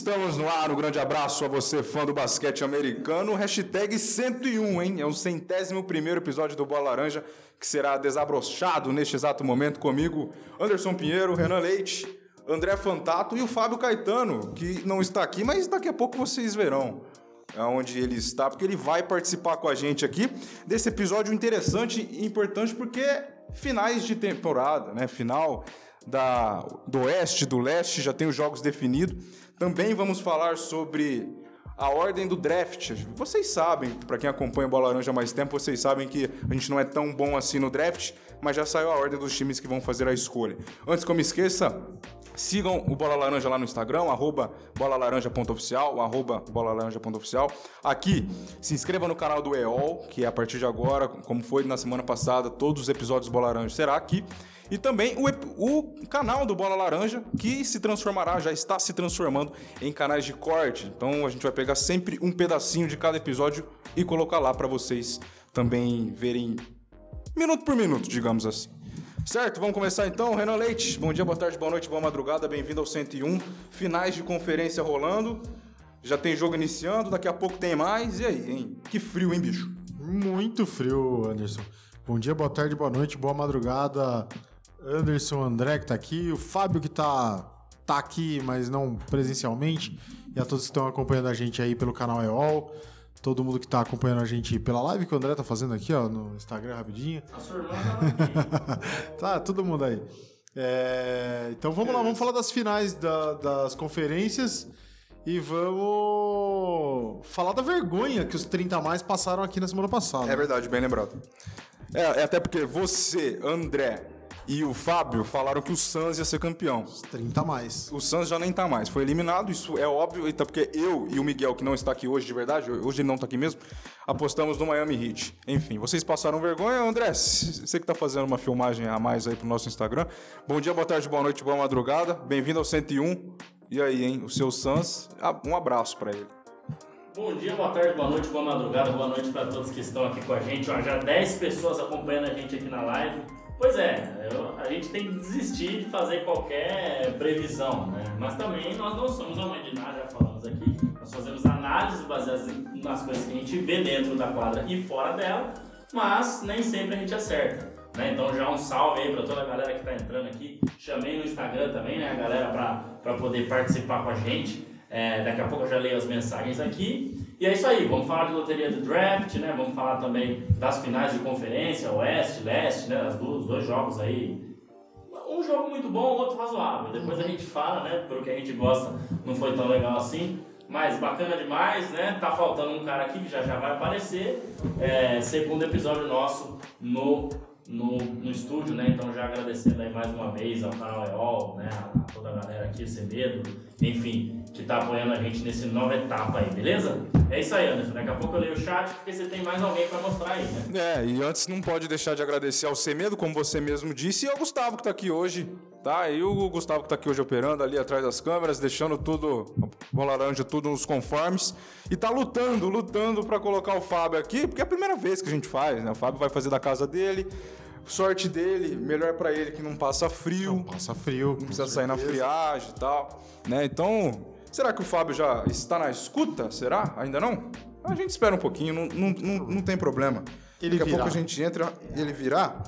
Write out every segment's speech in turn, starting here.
Estamos no ar. Um grande abraço a você, fã do basquete americano. Hashtag 101, hein? É o centésimo primeiro episódio do Bola Laranja, que será desabrochado neste exato momento comigo, Anderson Pinheiro, Renan Leite, André Fantato e o Fábio Caetano, que não está aqui, mas daqui a pouco vocês verão onde ele está, porque ele vai participar com a gente aqui desse episódio interessante e importante, porque finais de temporada, né? Final da, do Oeste, do Leste, já tem os jogos definidos. Também vamos falar sobre a ordem do draft. Vocês sabem, para quem acompanha o Bola Laranja há mais tempo, vocês sabem que a gente não é tão bom assim no draft, mas já saiu a ordem dos times que vão fazer a escolha. Antes que eu me esqueça, Sigam o Bola Laranja lá no Instagram, arroba bolalaranja.oficial, arroba bolalaranja.oficial. Aqui, se inscreva no canal do EOL, que é a partir de agora, como foi na semana passada, todos os episódios do Bola Laranja será aqui. E também o, o, canal do Bola Laranja, que se transformará, já está se transformando em canais de corte. Então a gente vai pegar sempre um pedacinho de cada episódio e colocar lá para vocês também verem minuto por minuto, digamos assim. Certo, vamos começar então. Renan Leite, bom dia, boa tarde, boa noite, boa madrugada, bem-vindo ao 101. Finais de conferência rolando. Já tem jogo iniciando, daqui a pouco tem mais. E aí, hein? Que frio, hein, bicho? Muito frio, Anderson. Bom dia, boa tarde, boa noite, boa madrugada. Anderson André que tá aqui, o Fábio que tá, tá aqui, mas não presencialmente, e a todos que estão acompanhando a gente aí pelo canal EOL, todo mundo que tá acompanhando a gente pela live que o André tá fazendo aqui, ó, no Instagram rapidinho. A sua irmã tá Tá, todo mundo aí. É, então vamos lá, vamos falar das finais da, das conferências e vamos falar da vergonha que os 30 a mais passaram aqui na semana passada. É verdade, bem lembrado. É, é até porque você, André, e o Fábio falaram que o Suns ia ser campeão. 30 mais. O Suns já nem tá mais. Foi eliminado, isso é óbvio, até porque eu e o Miguel, que não está aqui hoje de verdade, hoje ele não tá aqui mesmo, apostamos no Miami Heat. Enfim, vocês passaram vergonha. André, você que tá fazendo uma filmagem a mais aí pro nosso Instagram. Bom dia, boa tarde, boa noite, boa madrugada. Bem-vindo ao 101. E aí, hein? O seu Suns, um abraço para ele. Bom dia, boa tarde, boa noite, boa madrugada, boa noite para todos que estão aqui com a gente. Ó, já 10 pessoas acompanhando a gente aqui na live. Pois é, a gente tem que desistir de fazer qualquer previsão, né? Mas também nós não somos uma mãe de nada, já falamos aqui. Nós fazemos análises baseadas nas coisas que a gente vê dentro da quadra e fora dela, mas nem sempre a gente acerta. Né? Então já um salve aí para toda a galera que está entrando aqui. Chamei no Instagram também, né, a galera para poder participar com a gente. É, daqui a pouco eu já leio as mensagens aqui. E é isso aí, vamos falar de loteria do draft, né? Vamos falar também das finais de conferência, oeste, leste, né? As duas, dois jogos aí. Um jogo muito bom, outro razoável. Depois a gente fala, né? Pelo que a gente gosta, não foi tão legal assim. Mas bacana demais, né? Tá faltando um cara aqui que já já vai aparecer. É, segundo episódio nosso no no, no estúdio, né? Então já agradecendo aí mais uma vez ao canal EOL, né? A toda a galera aqui, Cebedo, enfim, que tá apoiando a gente nesse nova etapa aí, beleza? É isso aí, Anderson. Daqui a pouco eu leio o chat, porque você tem mais alguém para mostrar aí, né? É, e antes não pode deixar de agradecer ao Cemedo, como você mesmo disse, e ao Gustavo que tá aqui hoje, tá? E o Gustavo que tá aqui hoje operando ali atrás das câmeras, deixando tudo, o laranja, tudo nos conformes. E tá lutando, lutando para colocar o Fábio aqui, porque é a primeira vez que a gente faz, né? O Fábio vai fazer da casa dele. Sorte dele, melhor para ele que não passa frio. Não passa frio. Não precisa certeza. sair na friagem e tal. Né? Então, será que o Fábio já está na escuta? Será? Ainda não? A gente espera um pouquinho, não, não, não, não tem problema. Ele Daqui virá. a pouco a gente entra e ele virá.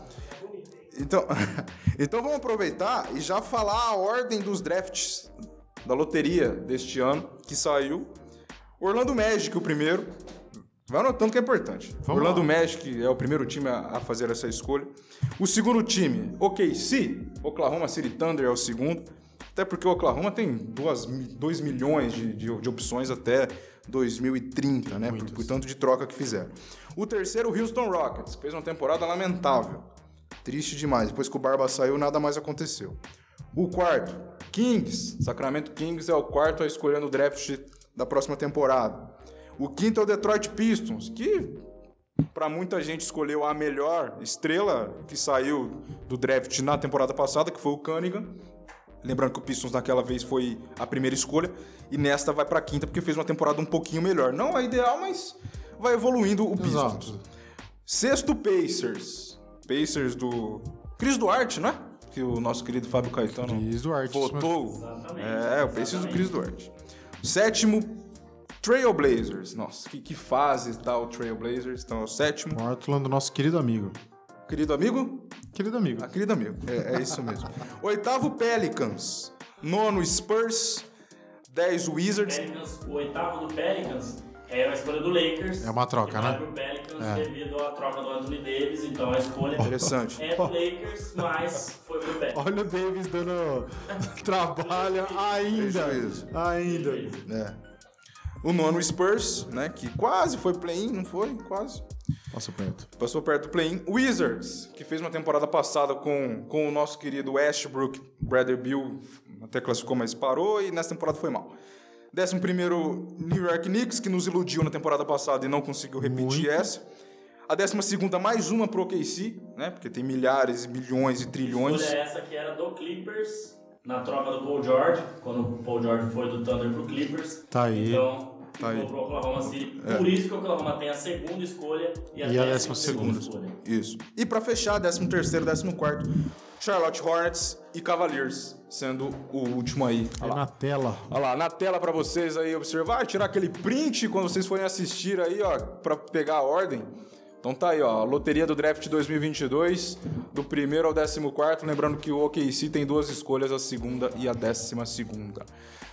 Então, então vamos aproveitar e já falar a ordem dos drafts da loteria deste ano que saiu. Orlando Magic, o primeiro, Vai anotando que é importante. Vamos Orlando lá. Magic é o primeiro time a, fazer essa escolha. O segundo time, OKC, Oklahoma City Thunder é o segundo. Até porque o Oklahoma tem 2 milhões de, de, de, opções até 2030, né? Por, por, tanto de troca que fizeram. O terceiro, o Houston Rockets. Fez uma temporada lamentável. Triste demais. Depois que o Barba saiu, nada mais aconteceu. O quarto, Kings. Sacramento Kings é o quarto a escolher no draft da próxima temporada. O quinto é o Detroit Pistons, que para muita gente escolheu a melhor estrela que saiu do draft na temporada passada, que foi o Cunningham. Lembrando que o Pistons naquela vez foi a primeira escolha e nesta vai para a quinta porque fez uma temporada um pouquinho melhor. Não é ideal, mas vai evoluindo o Pistons. Exato. Sexto Pacers. Pacers do Cris Duarte, não é? que o nosso querido Fábio Caetano Cris Duarte. votou. Exatamente. É, eu preciso do. Chris Duarte. Sétimo, Trailblazers. Nossa, que, que fase tá o Trailblazers. Então é o sétimo. Portland, do nosso querido amigo. Querido amigo? Querido amigo. Ah, querido amigo. É, é isso mesmo. Oitavo, Pelicans. Nono, Spurs. Dez, Wizards. Pelicans, o oitavo do Pelicans é a escolha do Lakers. É uma troca, né? É. devido à troca do Anthony Davis, então a escolha Interessante. é do Lakers, mas foi pro Pelicans. Olha o Davis dando trabalho ainda. Isso, isso. Ainda. É. O nono, Spurs, né? Que quase foi play-in, não foi? Quase. Passa perto. Passou perto do play-in. Wizards, que fez uma temporada passada com, com o nosso querido Westbrook, Bradley Bill, até classificou, mas parou, e nessa temporada foi mal. Décimo primeiro, New York Knicks, que nos iludiu na temporada passada e não conseguiu repetir Muito. essa. A décima segunda, mais uma pro OKC, né? Porque tem milhares, milhões e trilhões. escolha essa que era do Clippers, na troca do Paul George, quando o Paul George foi do Thunder pro Clippers. Tá aí. Então, Tá ficou aí. pro Oklahoma City. É. Por isso que o Oklahoma tem a segunda escolha e a, E a décima décima segunda segunda. escolha. Isso. E pra fechar, 13 terceiro, 14 quarto, Charlotte Hornets e Cavaliers, sendo o último aí. Aí na tela. Olha lá, na tela pra vocês aí observar, tirar aquele print quando vocês forem assistir aí, ó, pra pegar a ordem. Então tá aí, ó, loteria do draft 2022, do primeiro ao décimo quarto, lembrando que o OKC tem duas escolhas, a segunda e a décima segunda.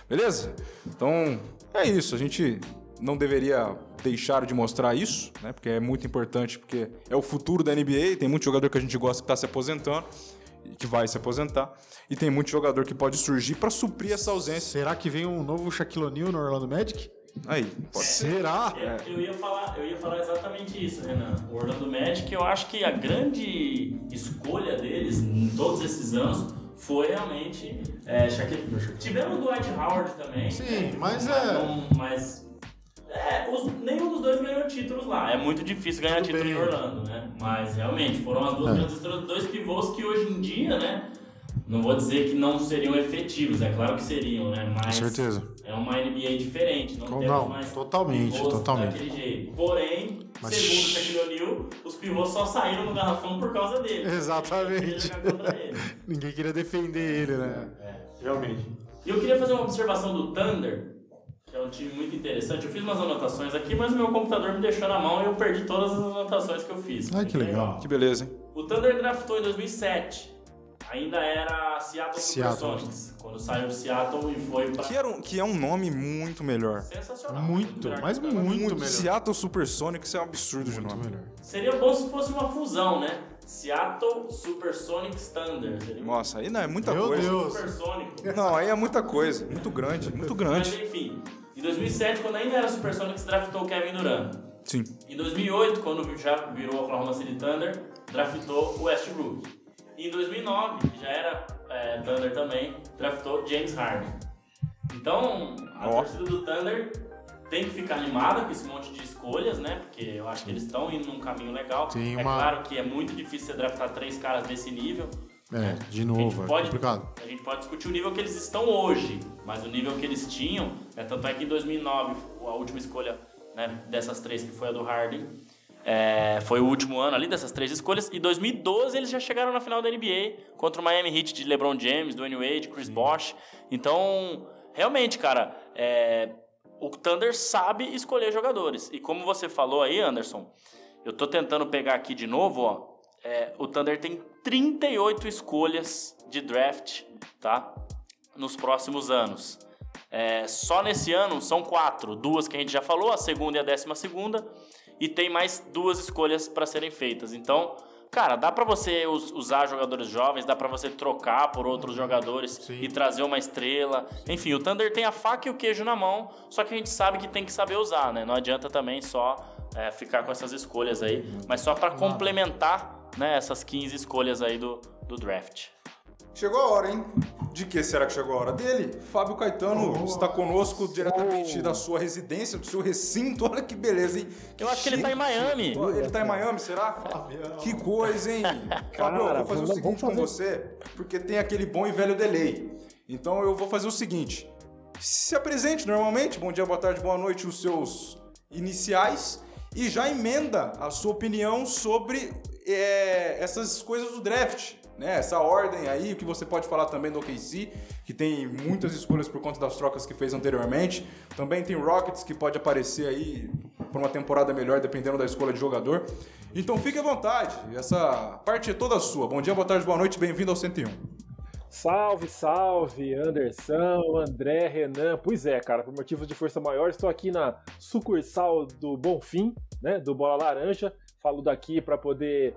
Beleza? Então, é isso, a gente não deveria deixar de mostrar isso, né? Porque é muito importante, porque é o futuro da NBA, tem muito jogador que a gente gosta que tá se aposentando, que vai se aposentar, e tem muito jogador que pode surgir pra suprir essa ausência. Será que vem um novo Shaquille O'Neal no Orlando Magic? Aí, pode ser. Será? Eu, eu ia falar, eu ia falar exatamente isso, Renan. O Orlando Magic, eu acho que a grande escolha deles em todos esses anos foi realmente é, Shaquille. Tivemos o Dwight Howard também. Sim, né? mas é- não- mas é, os- nenhum dos dois ganhou títulos lá. É muito difícil ganhar Tudo título bem. em Orlando, né? Mas realmente foram as duas É. grandes estrelas, dois pivôs que hoje em dia, né? Não vou dizer que não seriam efetivos, é claro que seriam, né? Com Mas certeza. é uma NBA diferente, não Não, temos não, mais totalmente, totalmente. daquele jeito. Porém, Mas- segundo o Shaquille O'Neal, os pivôs só saíram no garrafão por causa dele. Exatamente. Ele. Ninguém queria defender ele, né? É. Realmente. E eu queria fazer uma observação do Thunder, que é um time muito interessante. Eu fiz umas anotações aqui, mas o meu computador me deixou na mão e eu perdi todas as anotações que eu fiz. Ai, que legal. Que beleza, hein? O Thunder draftou em 2007. Ainda era Seattle, Seattle. Supersonics. Quando saiu de Seattle e foi pra... Que, era um- que é um nome muito melhor. Sensacional. Muito, melhor mas que o Thunder. muito melhor. Seattle Supersonics é um absurdo de Muito nome. melhor. Seria bom se fosse uma fusão, né? Seattle Supersonics Thunder. Seria Nossa, aí não é muita Meu coisa. Deus. supersônico. Não, aí é muita coisa. Muito grande, muito Mas grande. enfim, em 2007, quando ainda era Supersonics, draftou o Kevin Durant. Sim. Em 2008, quando já virou Oklahoma City Thunder, draftou o Westbrook. E em 2009, que já era é, Thunder também, draftou James Harden. Então, a Ó. torcida do Thunder tem que ficar animada com esse monte de escolhas, né? Porque eu acho que eles estão indo num caminho legal. Tem É uma- claro que é muito difícil você draftar três caras desse nível. É, de A novo, é pode- complicado. A gente pode discutir o nível que eles estão hoje, mas o nível que eles tinham, né, tanto é que em 2009, a última escolha né, dessas três, que foi a do Harden, é, foi o último ano ali dessas três escolhas. E em 2012 eles já chegaram na final da NBA contra o Miami Heat de LeBron James, Dwayne Wade, Chris Bosh. Então, realmente, cara, é, o Thunder sabe escolher jogadores. E como você falou aí, Anderson, eu tô tentando pegar aqui de novo, ó. é, o Thunder tem 38 escolhas de draft, tá? Nos próximos anos. É, só nesse ano são quatro, duas que a gente já falou, a segunda e a décima segunda, e tem mais duas escolhas para serem feitas. Então, cara, dá para você us- usar jogadores jovens, dá para você trocar por outros jogadores Sim. e trazer uma estrela. Enfim, o Thunder tem a faca e o queijo na mão, só que a gente sabe que tem que saber usar, né? Não adianta também só é, ficar com essas escolhas aí, mas só para complementar né, essas 15 escolhas aí do, do draft. Chegou a hora, hein? De que será que chegou a hora? Dele. Fábio Caetano está conosco diretamente da sua residência, do seu recinto. Olha que beleza, hein? Eu acho que ele tá em Miami. Ele tá em Miami, será? Que coisa, hein? Fábio, eu vou fazer o seguinte vamos com fazer- você, porque tem aquele bom e velho delay. Então eu vou fazer o seguinte. Se apresente normalmente, bom dia, boa tarde, boa noite, os seus iniciais e já emenda a sua opinião sobre é, essas coisas do draft. Né? Essa ordem aí, o que você pode falar também do OKC, que tem muitas escolhas por conta das trocas que fez anteriormente. Também tem Rockets que pode aparecer aí por uma temporada melhor, dependendo da escolha de jogador. Então fique à vontade, essa parte é toda sua. Bom dia, boa tarde, boa noite, bem-vindo ao 101. Salve, salve, Anderson, André, Renan. Pois é, cara, por motivos de força maior, estou aqui na sucursal do Bonfim, né, do Bola Laranja. Falo daqui para poder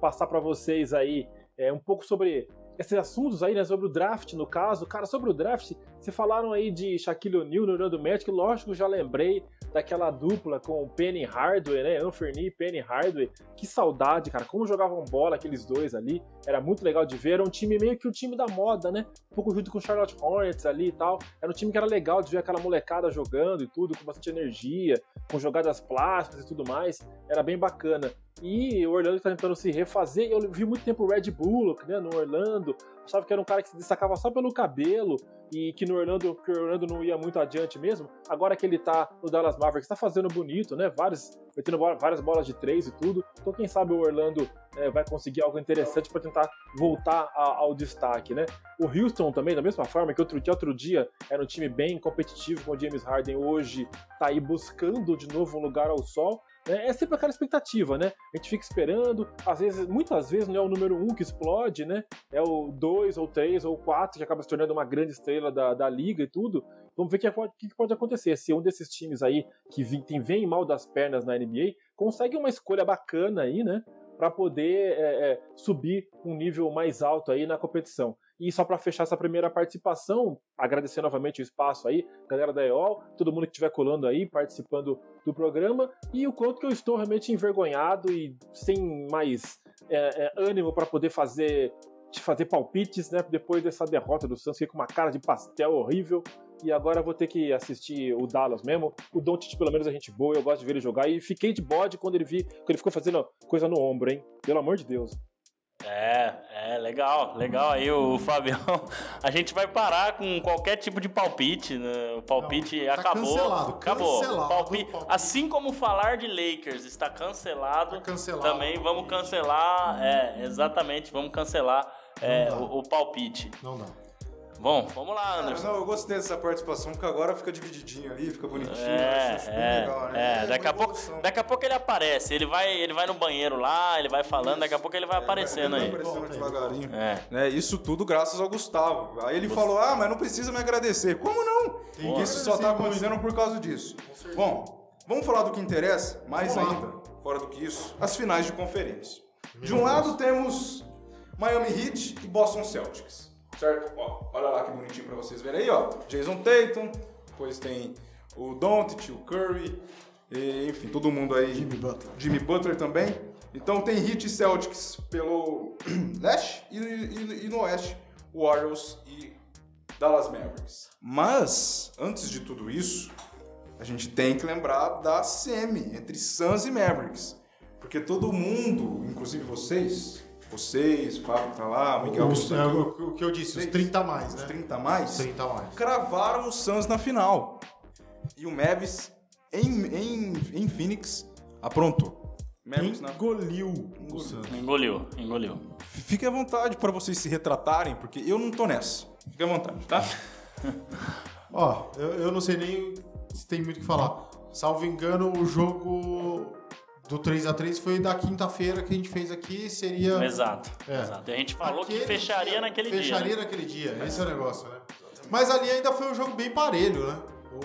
passar para vocês aí é, um pouco sobre esses assuntos aí, né, sobre o draft, no caso. Cara, sobre o draft, vocês falaram aí de Shaquille O'Neal no Orlando Magic, lógico, já lembrei daquela dupla com o Penny Hardway, né, Anferni e Penny Hardway. Que saudade, cara, como jogavam bola aqueles dois ali, era muito legal de ver. Era um time meio que o time da moda, né, um pouco junto com o Charlotte Hornets ali e tal. Era um time que era legal de ver aquela molecada jogando e tudo, com bastante energia, com jogadas plásticas e tudo mais. Era bem bacana. E o Orlando está tentando se refazer. Eu vi muito tempo o Red Bullock, né, no Orlando. Achava que era um cara que se destacava só pelo cabelo e que no Orlando, que o Orlando não ia muito adiante mesmo. Agora que ele tá no Dallas Mavericks, tá fazendo bonito, né? Vários, metendo várias bolas de três e tudo. Então quem sabe o Orlando é, vai conseguir algo interessante para tentar voltar a, ao destaque, né? O Houston também, da mesma forma que outro, que outro dia era um time bem competitivo com o James Harden, hoje tá aí buscando de novo um lugar ao sol. É, é sempre aquela expectativa, né? A gente fica esperando, às vezes, muitas vezes não é o número um que explode, né? É o dois ou três ou quatro que acaba se tornando uma grande estrela da, da liga e tudo. Vamos ver o que, que, pode acontecer. Se um desses times aí que vem, vem mal das pernas na NBA consegue uma escolha bacana aí, né? Para poder é, é, subir um nível mais alto aí na competição. E só para fechar essa primeira participação, agradecer novamente o espaço aí, galera da EOL, todo mundo que estiver colando aí, participando do programa, e o quanto que eu estou realmente envergonhado e sem mais é, é, ânimo para poder fazer fazer palpites, né? Depois dessa derrota do Santos, fiquei com uma cara de pastel horrível. E agora vou ter que assistir o Dallas mesmo. O Doncic, pelo menos, é gente boa, eu gosto de ver ele jogar. E fiquei de bode quando ele vi, quando ele ficou fazendo coisa no ombro, hein? Pelo amor de Deus. É, é, legal, legal aí o Fabião. A gente vai parar com qualquer tipo de palpite, né? O palpite Não, tá acabou. Cancelado, acabou. Cancelado, palpite, palpite. Assim como falar de Lakers está cancelado, tá cancelado também vamos cancelar, é, exatamente, vamos cancelar é, o, o palpite. Não dá. Bom, vamos lá, Anderson. não, eu gostei dessa participação, porque agora fica divididinho ali, fica bonitinho. É, acho é, legal, né? É, é daqui, a pouco, daqui a pouco ele aparece. Ele vai, ele vai no banheiro lá, ele vai falando, isso. daqui a pouco ele vai é, aparecendo ele vai, aí. aparecendo devagarinho. É. Né, isso tudo graças ao Gustavo. Aí ele Você... falou: ah, mas não precisa me agradecer. Como não? Tem isso só tá acontecendo por causa disso. Bom, vamos falar do que interessa, mais vamos ainda, lá. fora do que isso, as finais de conferência. Meu de um Deus. lado temos Miami Heat e Boston Celtics certo? Ó, olha lá que bonitinho para vocês verem aí, ó. Jason Tatum, depois tem o Doncic, o Curry, e, enfim, todo mundo aí. Jimmy Butler. Jimmy Butler também. Então tem Heat e Celtics pelo leste e, e, e no oeste, Warriors e Dallas Mavericks. Mas, antes de tudo isso, a gente tem que lembrar da semi entre Suns e Mavericks. Porque todo mundo, inclusive vocês, vocês, o Fábio tá lá, o Miguel. Os, é, o, o, que eu disse, os 30 a mais, né? Os 30 a mais? Os 30 a mais. Cravaram o Suns na final. E o Mavis, em, em, em Phoenix, aprontou. Mavis, engoliu né? o Suns. Engoliu, engoliu. Fique à vontade para vocês se retratarem, porque eu não tô nessa. Fique à vontade, tá? Ó, eu, eu não sei nem se tem muito o que falar. Salvo engano, o jogo do 3 a 3 foi da quinta-feira que a gente fez aqui, seria. Exato. É. exato. A gente falou Aquele que fecharia dia, naquele fecharia dia. Fecharia né? naquele dia, esse é o negócio, né? Mas ali ainda foi um jogo bem parelho, né?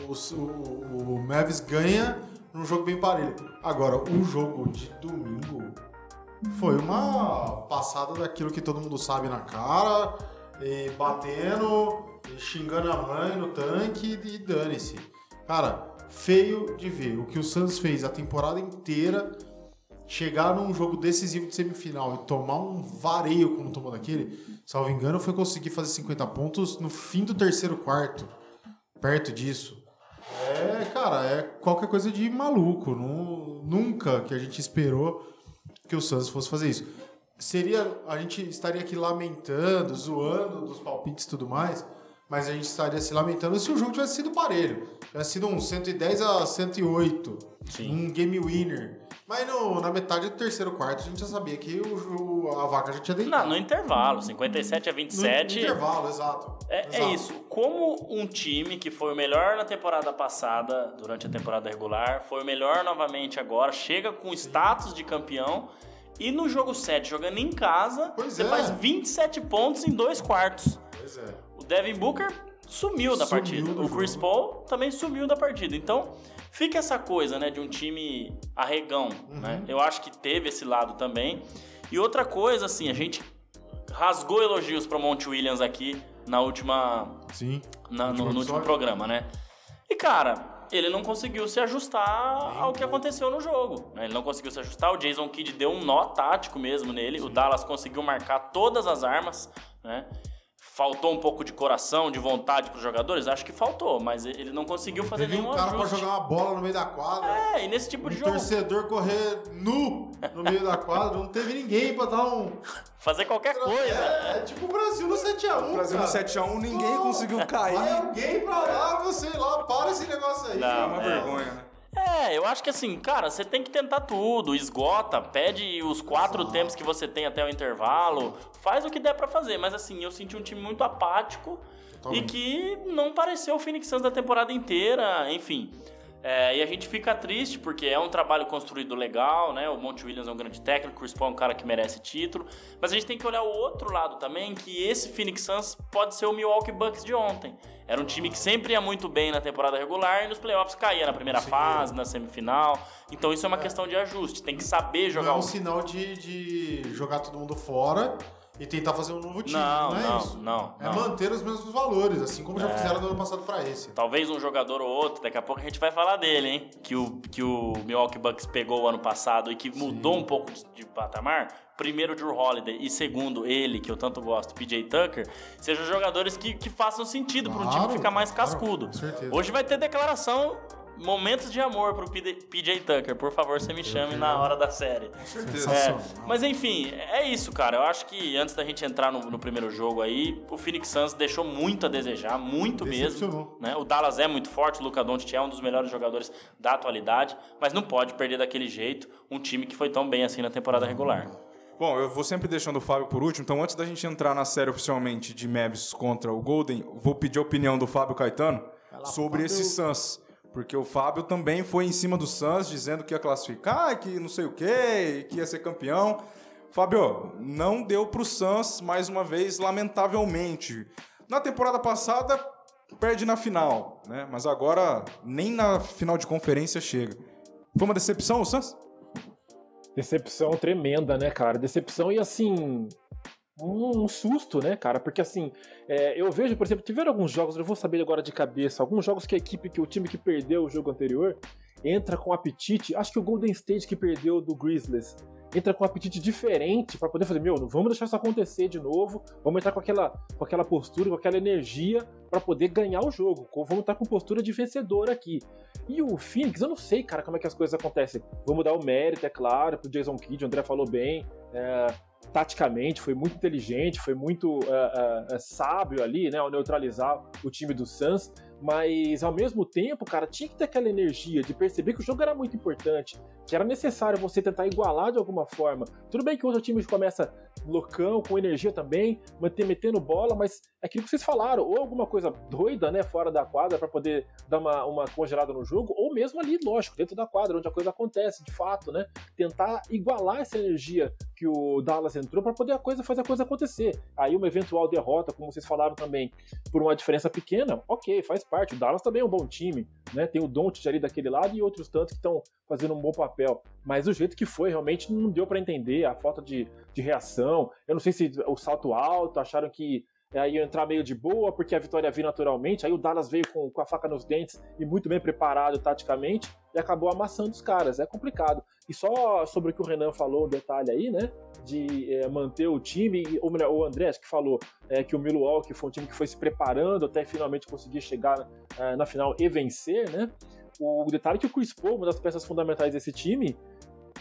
O, o, o Mavis ganha num jogo bem parelho. Agora, o jogo de domingo foi uma passada daquilo que todo mundo sabe na cara, e batendo, e xingando a mãe no tanque e dane-se. Cara, feio de ver. O que o Santos fez a temporada inteira, chegar num jogo decisivo de semifinal e tomar um vareio como tomou daquele, salvo engano, foi conseguir fazer 50 pontos no fim do terceiro quarto. Perto disso. É, cara, é qualquer coisa de maluco. nunca que a gente esperou que o Santos fosse fazer isso. Seria. A gente estaria aqui lamentando, zoando dos palpites e tudo mais mas a gente estaria se lamentando se o jogo tivesse sido parelho. Tivesse sido um 110 a 108, Sim. um game winner. Mas no- na metade do terceiro quarto a gente já sabia que o, a vaca já tinha deitado. Não, no intervalo, 57 a No- 27. No intervalo, exato. É, é Exato. isso. Como um time que foi o melhor na temporada passada, durante a temporada regular, foi o melhor novamente agora, chega com status de campeão e no jogo 7, jogando em casa, Pois você é. faz 27 pontos em dois quartos. Pois é. O Devin Booker sumiu da Sumiu partida. O Chris jogo. Paul também sumiu da partida. Então, fica essa coisa, né, de um time arregão, Uhum. né? Eu acho que teve esse lado também. E outra coisa, assim, a gente rasgou elogios pro Monte Williams aqui na última Sim. na- no, Último no último programa, né? E cara, ele não conseguiu se ajustar ao que aconteceu no jogo. né? Ele não conseguiu se ajustar. O Jason Kidd deu um nó tático mesmo nele. O Dallas conseguiu marcar todas as armas, né? Faltou um pouco de coração, de vontade pros jogadores? Acho que faltou, mas ele não conseguiu fazer Teve nenhum um cara pra ajuste. jogar uma bola no meio da quadra. É, e nesse tipo Um de jogo, torcedor correr nu no meio da quadra. Não teve ninguém pra dar um. fazer qualquer coisa. É, tipo o Brasil no 7x1. O Brasil no cara. 7x1, ninguém Não, conseguiu cair. Vai alguém pra lá, você lá, para esse negócio aí. Não, É uma é. vergonha, né? É, eu acho que assim, cara, você tem que tentar tudo, esgota, pede os quatro Exato. tempos que você tem até o intervalo, faz o que der pra fazer, mas assim, eu senti um time muito apático e Totalmente. que não pareceu o Phoenix Suns da temporada inteira, enfim. É, e a gente fica triste porque é um trabalho construído legal, né? O Monte Williams é um grande técnico, o Chris Paul é um cara que merece título, mas a gente tem que olhar o outro lado também, que esse Phoenix Suns pode ser o Milwaukee Bucks de ontem. Era um time que sempre ia muito bem na temporada regular e nos playoffs caía na primeira Sim. fase, na semifinal. Então isso é uma questão de ajuste, tem que saber Não jogar é um o sinal de, de jogar todo mundo fora e tentar fazer um novo time. Não, Não, é não, isso. não, É não. manter os mesmos valores, assim como já É. fizeram no ano passado pra esse. Talvez um jogador ou outro, daqui a pouco a gente vai falar dele, hein? Que o, que o Milwaukee Bucks pegou o ano passado e que mudou um pouco de, de patamar. Primeiro, Drew Holiday e segundo, ele, que eu tanto gosto, PJ Tucker, sejam jogadores que, que façam sentido para um time Claro, ficar mais claro, cascudo. com certeza. Hoje vai ter declaração, momentos de amor pro PJ PJ Tucker. Por favor, você me chame na hora da série. Com certeza. É, mas enfim, é isso, cara. Eu acho que antes da gente entrar no, no primeiro jogo aí, o Phoenix Suns deixou muito a desejar, muito mesmo. Né? O Dallas é muito forte, o Luca Doncic é um dos melhores jogadores da atualidade, mas não pode perder daquele jeito um time que foi tão bem assim na temporada regular. Bom, eu vou sempre deixando o Fábio por último, então antes da gente entrar na série oficialmente de Mavs contra o Golden, vou pedir a opinião do Fábio Caetano lá, sobre Fábio. esse Suns. Porque o Fábio também foi em cima do Suns, dizendo que ia classificar, que não sei o quê, que ia ser campeão. Fábio, não deu pro Suns mais uma vez, lamentavelmente. Na temporada passada, perde na final, né? Mas agora nem na final de conferência chega. Foi uma decepção o Suns? Decepção tremenda, né, cara? Decepção e assim. Um, susto, né, cara? Porque assim, é, eu vejo, por exemplo, tiveram alguns jogos, eu vou saber agora de cabeça, alguns jogos que a equipe, que o time que perdeu o jogo anterior, entra com apetite. Acho que o Golden State que perdeu do Grizzlies entra com um apetite diferente pra poder fazer, meu, não vamos deixar isso acontecer de novo, vamos entrar com aquela, com aquela postura, com aquela energia pra poder ganhar o jogo. Vamos estar com postura de vencedor aqui. E o Phoenix, eu não sei, cara, como é que as coisas acontecem. Vamos dar o mérito, é claro, pro Jason Kidd, o André falou bem. é, taticamente, foi muito inteligente, foi muito é, é, sábio ali, né, ao neutralizar o time do Suns. Mas ao mesmo tempo, cara, tinha que ter aquela energia de perceber que o jogo era muito importante, que era necessário você tentar igualar de alguma forma. Tudo bem que o outro time começa loucão, com energia também, metendo bola, mas aquilo que vocês falaram, ou alguma coisa doida, né, fora da quadra para poder dar uma, uma congelada no jogo, ou mesmo ali, lógico, dentro da quadra, onde a coisa acontece, de fato, né, tentar igualar essa energia que o Dallas entrou para poder a coisa fazer a coisa acontecer. Aí uma eventual derrota, como vocês falaram também, por uma diferença pequena, ok, faz parte. O Dallas também é um bom time, né? Tem o Doncic ali daquele lado e outros tantos que estão fazendo um bom papel. Mas o jeito que foi, realmente não deu para entender a falta de, de reação. Eu não sei se o salto alto, acharam que aí entrar meio de boa, porque a vitória ia vir naturalmente. Aí o Dallas veio com, com a faca nos dentes e muito bem preparado taticamente e acabou amassando os caras. É complicado. E só sobre o que o Renan falou, um detalhe aí, né? De é, manter o time, ou melhor, o André acho que falou é, que o Milwaukee foi um time que foi se preparando até finalmente conseguir chegar é, na final e vencer, né? O detalhe é que o Chris Paul, uma das peças fundamentais desse time,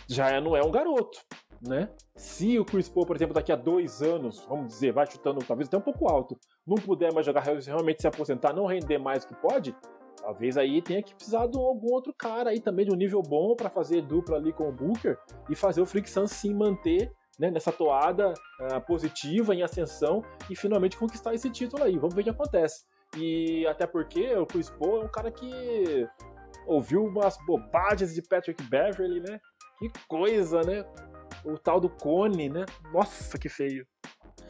já não é um garoto, né? Se o Chris Paul, por exemplo, daqui a dois anos, vamos dizer, vai chutando talvez até um pouco alto, não puder mais jogar, realmente se aposentar, não render mais do que pode, Talvez aí tenha que precisar de algum outro cara aí também de um nível bom para fazer dupla ali com o Booker e fazer o Suns sim manter né, nessa toada uh, positiva em ascensão e finalmente conquistar esse título aí. Vamos ver o que acontece. E até porque o Chris Paul é um cara que ouviu umas bobagens de Patrick Beverly, né? Que coisa, né? O tal do Cone, né? Nossa, que feio.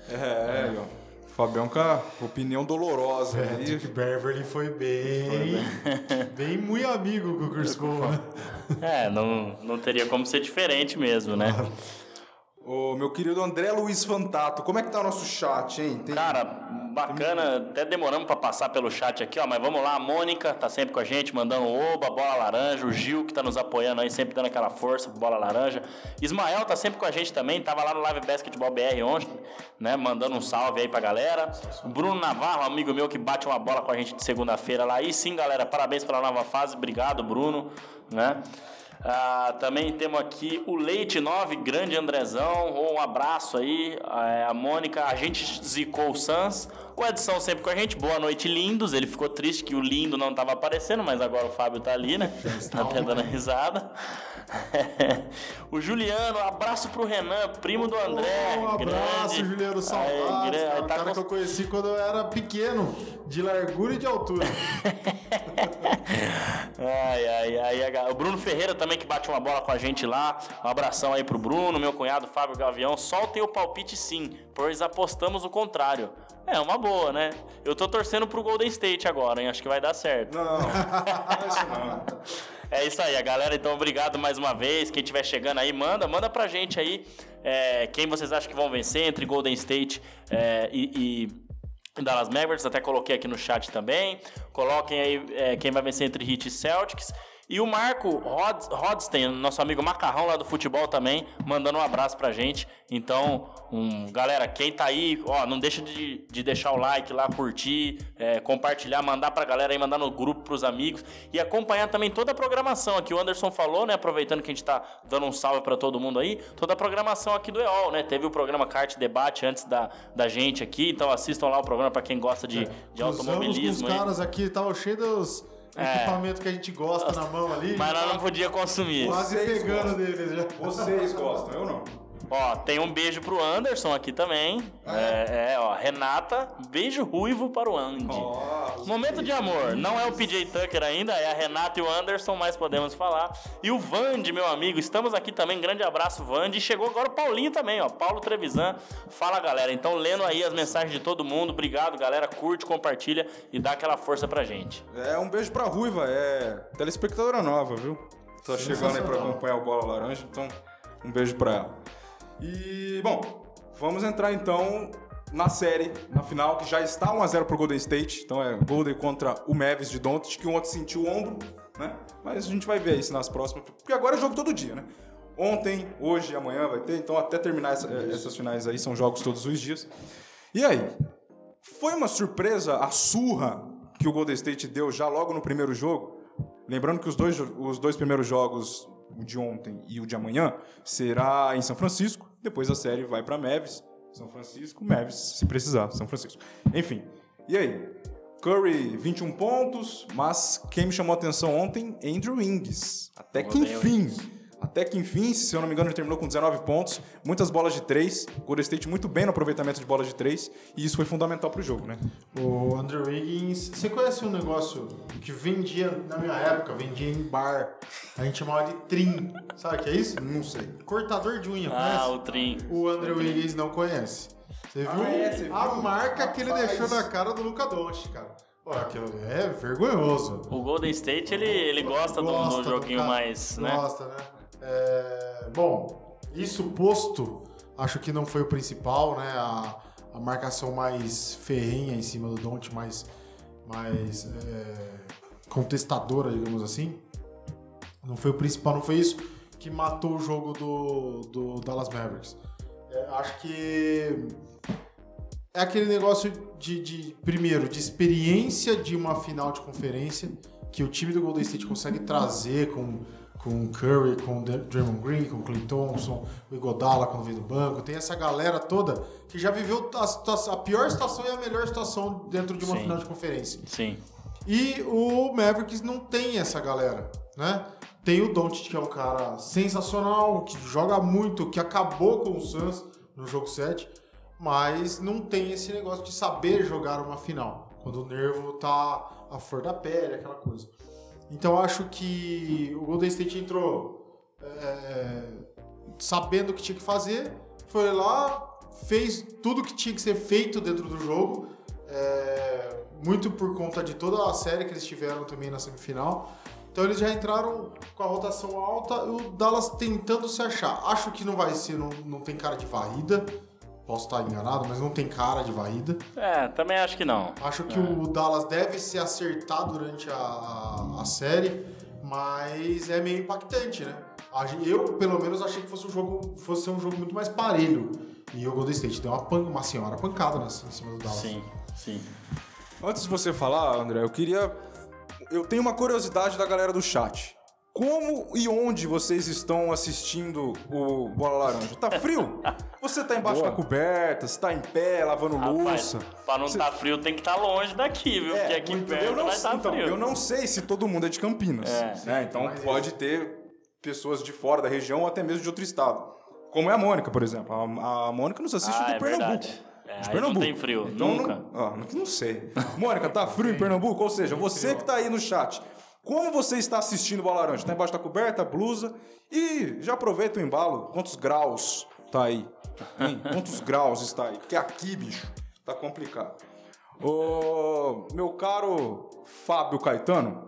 É, é. ó. Fabião com a opinião dolorosa. Patrick Beverly foi bem. Foi bem, bem muito amigo com o Chris né? É, não, não teria como ser diferente mesmo, né? Ô, meu querido André Luiz Fantato, como é que tá o nosso chat, hein? Tem... Cara, bacana, até demoramos para passar pelo chat aqui, ó, mas vamos lá, a Mônica tá sempre com a gente, mandando oba, bola laranja, o Gil que tá nos apoiando aí, sempre dando aquela força, bola laranja. Ismael tá sempre com a gente também, tava lá no Live Basketball BR ontem, né, mandando um salve aí pra galera. O Bruno Navarro, amigo meu que bate uma bola com a gente de segunda-feira lá. E sim, galera, parabéns pela nova fase, obrigado, Bruno, né? Ah, também temos aqui o Leite 9, grande Andrezão. Um abraço aí. É, a Mônica, a gente zicou o Sans. O Edson sempre com a gente. Boa noite, lindos. Ele ficou triste que o lindo não estava aparecendo, mas agora o Fábio tá ali, né? Tá até dando risada. o Juliano, abraço pro Renan, primo do André. Um abraço, grande. Juliano Saudades. É, cara, o tá cara que eu conheci quando eu era pequeno, de largura e de altura. ai, ai, ai, O Bruno Ferreira também que bate uma bola com a gente lá. Um abração aí pro Bruno, meu cunhado Fábio Gavião. Soltem o palpite sim, pois apostamos o contrário. É uma boa, né? Eu tô torcendo pro Golden State agora, hein? Acho que vai dar certo. Não, é isso não. É isso aí, a galera. Então, obrigado mais uma vez. Quem estiver chegando aí, manda, manda pra gente aí é, quem vocês acham que vão vencer entre Golden State é, e, e Dallas Mavericks, até coloquei aqui no chat também. Coloquem aí é, quem vai vencer entre Heat e Celtics. E o Marco Rod, Rodstein, nosso amigo Macarrão lá do futebol também, mandando um abraço pra gente. Então, um, galera, quem tá aí, ó, não deixa de, de deixar o like lá, curtir, é, compartilhar, mandar pra galera aí, mandar no grupo pros amigos e acompanhar também toda a programação aqui. O Anderson falou, né, aproveitando que a gente tá dando um salve para todo mundo aí, toda a programação aqui do EOL, né? Teve o programa Kart Debate antes da, da gente aqui, então assistam lá o programa para quem gosta de, é, de automobilismo. Os caras aqui estavam cheios dos é. equipamento que a gente gosta na mão ali. Mas nós não podia consumir. Quase pegando deles já. Vocês gostam, eu não. Ó, tem um beijo pro Anderson aqui também. Ah, é? é, é, ó, Renata, beijo ruivo para o Andy. Oh, Momento de amor. Não é o PJ Tucker ainda, é a Renata e o Anderson, mas podemos falar. E o Vande, meu amigo, estamos aqui também. Grande abraço, Vande. E chegou agora o Paulinho também, ó. Paulo Trevisan. Fala, galera. Então, lendo aí as mensagens de todo mundo. Obrigado, galera. Curte, compartilha e dá aquela força pra gente. É, um beijo pra Ruiva. É telespectadora nova, viu? Tá chegando aí pra acompanhar o Bola Laranja, então um beijo pra ela. E, bom, vamos entrar então na série, na final, que já está 1x0 pro Golden State. Então é Golden contra o Mavis de Doncic, que ontem sentiu o ombro, né? Mas a gente vai ver isso nas próximas, porque agora é jogo todo dia, né? Ontem, hoje e amanhã vai ter, então até terminar essa, essas finais aí, são jogos todos os dias. E aí? Foi uma surpresa a surra que o Golden State deu já logo no primeiro jogo? Lembrando que os dois, os dois primeiros jogos, o de ontem e o de amanhã, será em São Francisco. Depois a série vai para Mavis, São Francisco, Mavis, se precisar, São Francisco. Enfim, e aí? Curry, 21 pontos, mas quem me chamou a atenção ontem, Andrew Ings. Até que enfim. Até que enfim, se eu não me engano, ele terminou com 19 pontos, muitas bolas de 3. Golden State muito bem no aproveitamento de bolas de 3, e isso foi fundamental pro jogo, né? O Andrew Wiggins, você conhece um negócio que vendia na minha época, vendia em bar. A gente chamava de trim. Sabe o que é isso? Não sei. Cortador de unha, ah, conhece? o trim. O Andrew Wiggins não conhece. Você viu, ah, é, você viu? a marca que ele deixou na cara do Luca Doncic, cara. Pô, aquilo é vergonhoso. O Golden State, ele, ele gosta, gosta do, do joguinho mais, né? Gosta, né? É, bom, isso posto, acho que não foi o principal, né? A, a marcação mais ferrenha em cima do Don't, mais, mais é, contestadora, digamos assim. Não foi o principal, não foi isso que matou o jogo do, do Dallas Mavericks. É, acho que é aquele negócio de, de, primeiro, de experiência de uma final de conferência que o time do Golden State consegue trazer com com o Curry, com o Draymond Green, com o Clay Thompson, o Igodala quando veio do banco. Tem essa galera toda que já viveu a, a pior situação e a melhor situação dentro de uma Sim. final de conferência. Sim. E o Mavericks não tem essa galera, né? Tem o Doncic, que é um cara sensacional, que joga muito, que acabou com o Suns no jogo 7, mas não tem esse negócio de saber jogar uma final, quando o nervo tá a flor da pele, aquela coisa. Então acho que o Golden State entrou é, sabendo o que tinha que fazer, foi lá, fez tudo que tinha que ser feito dentro do jogo, é, muito por conta de toda a série que eles tiveram também na semifinal. Então eles já entraram com a rotação alta e o Dallas tentando se achar. Acho que não vai ser, não, não tem cara de varrida. Posso estar enganado, mas não tem cara de varrida. É, também acho que não. Acho que é. o Dallas deve se acertar durante a, a série, mas é meio impactante, né? Eu, pelo menos, achei que fosse um jogo, fosse ser um jogo muito mais parelho. E o Golden State deu uma, pan, uma senhora pancada nessa, em cima do Dallas. Sim, sim. Antes de você falar, André, eu queria. Eu tenho uma curiosidade da galera do chat. Como e onde vocês estão assistindo o Bola Laranja? Tá frio? Você tá embaixo Boa. da coberta, você tá em pé, lavando Rapaz, louça. Pra não você... tá frio, tem que estar tá longe daqui, viu? É, Porque aqui em perto não, vai estar tá então, frio. Eu não sei se todo mundo é de Campinas. É. Né? Então pode ter pessoas de fora da região ou até mesmo de outro estado. Como é a Mônica, por exemplo. A, a Mônica nos assiste ah, do é Pernambuco. É, de Pernambuco. não tem frio, então, nunca. Não, ó, não sei. Mônica, tá frio em Pernambuco? Ou seja, você que tá aí no chat, como você está assistindo Bola Laranja? Está embaixo da coberta, blusa. E já aproveita o embalo. Quantos graus tá aí? Hein? Quantos graus está aí? Porque aqui, bicho, tá complicado. Ô, meu caro Fábio Caetano,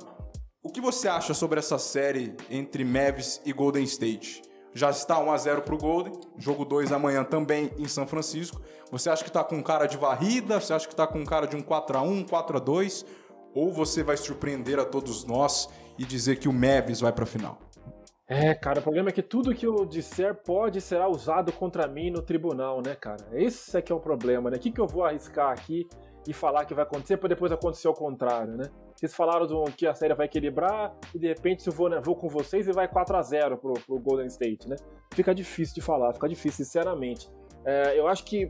o que você acha sobre essa série entre Mavis e Golden State? Já está 1 a 0 para o Golden, jogo 2 amanhã também em São Francisco. Você acha que está com cara de varrida? Você acha que está com cara de um 4 a 1, 4 a 2? Ou você vai surpreender a todos nós e dizer que o Mavis vai para a final? É, cara, o problema é que tudo que eu disser pode ser usado contra mim no tribunal, né, cara? Esse é que é o problema, né? O que, que eu vou arriscar aqui e falar que vai acontecer para depois acontecer o contrário, né? Vocês falaram do, que a série vai equilibrar e de repente eu vou, né, vou com vocês e vai 4 a 0 pro, pro Golden State, né? Fica difícil de falar, fica difícil, sinceramente. É, eu acho que,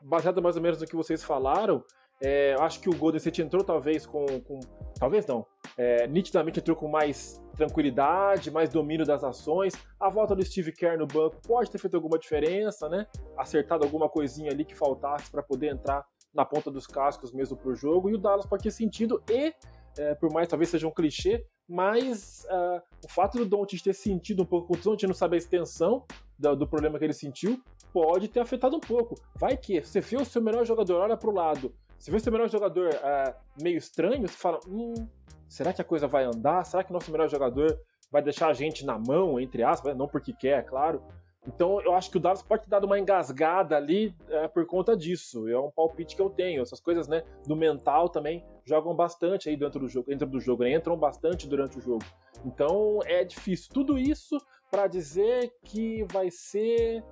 baseado mais ou menos no que vocês falaram, é, acho que o Golden State entrou talvez com. com talvez não. É, nitidamente entrou com mais tranquilidade, mais domínio das ações. A volta do Steve Kerr no banco pode ter feito alguma diferença, né? Acertado alguma coisinha ali que faltasse para poder entrar na ponta dos cascos mesmo pro jogo. E o Dallas pode ter sentido e, é, por mais talvez seja um clichê, mas uh, o fato do Doncic ter sentido um pouco a contusão, a gente não sabe a extensão do, do, problema que ele sentiu, pode ter afetado um pouco. Vai que você vê o seu melhor jogador, olha pro lado, se vê seu melhor jogador é, meio estranho, você fala: hum, será que a coisa vai andar? Será que nosso melhor jogador vai deixar a gente na mão, entre aspas? Não porque quer, é claro. Então eu acho que o Dallas pode ter dado uma engasgada ali é, por conta disso. É um palpite que eu tenho. Essas coisas, né, do mental também jogam bastante aí dentro do jogo, dentro do jogo, né? entram bastante durante o jogo. Então é difícil. Tudo isso para dizer que vai ser.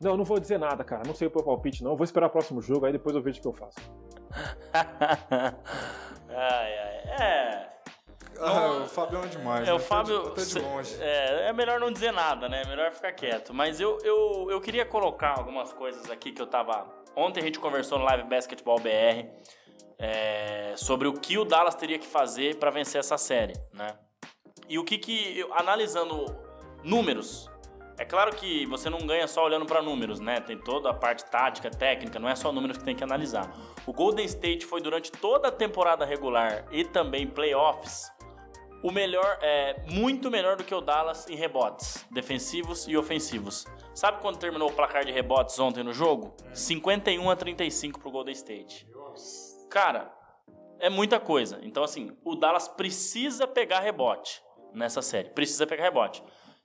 Não, não vou dizer nada, cara. Não sei o meu palpite, não. Vou esperar o próximo jogo, aí depois eu vejo o que eu faço ai, ai. É. Ah, o Fábio é demais. É, né? o Fábio. Até de, longe. É, é melhor não dizer nada, né? É melhor ficar quieto. Mas eu, eu, eu queria colocar algumas coisas aqui que eu tava. Ontem a gente conversou no Live Basketball BR é, sobre o que o Dallas teria que fazer para vencer essa série, né? E o que que. Analisando números, é claro que você não ganha só olhando para números, né? Tem toda a parte tática, técnica, não é só números que tem que analisar. O Golden State foi durante toda a temporada regular e também playoffs o melhor, é muito melhor do que o Dallas em rebotes, defensivos e ofensivos. Sabe quando terminou o placar de rebotes ontem no jogo? 51 a 35 pro Golden State. Cara, é muita coisa. Então assim, o Dallas precisa pegar rebote nessa série, precisa pegar rebote.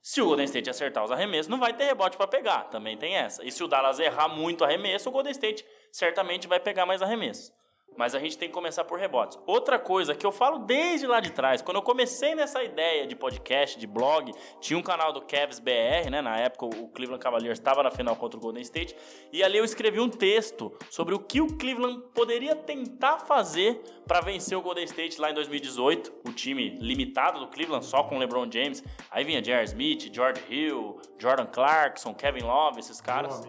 Se o Golden State acertar os arremessos, não vai ter rebote para pegar, também tem essa. E se o Dallas errar muito arremesso, o Golden State certamente vai pegar mais arremesso. Mas a gente tem que começar por rebotes. Outra coisa que eu falo desde lá de trás, quando eu comecei nessa ideia de podcast, de blog, tinha um canal do Cavs BR, né? Na época o Cleveland Cavaliers estava na final contra o Golden State, e ali eu escrevi um texto sobre o que o Cleveland poderia tentar fazer para vencer o Golden State lá em 2018, o time limitado do Cleveland só com LeBron James. Aí vinha J.R. Smith, George Hill, Jordan Clarkson, Kevin Love, esses caras.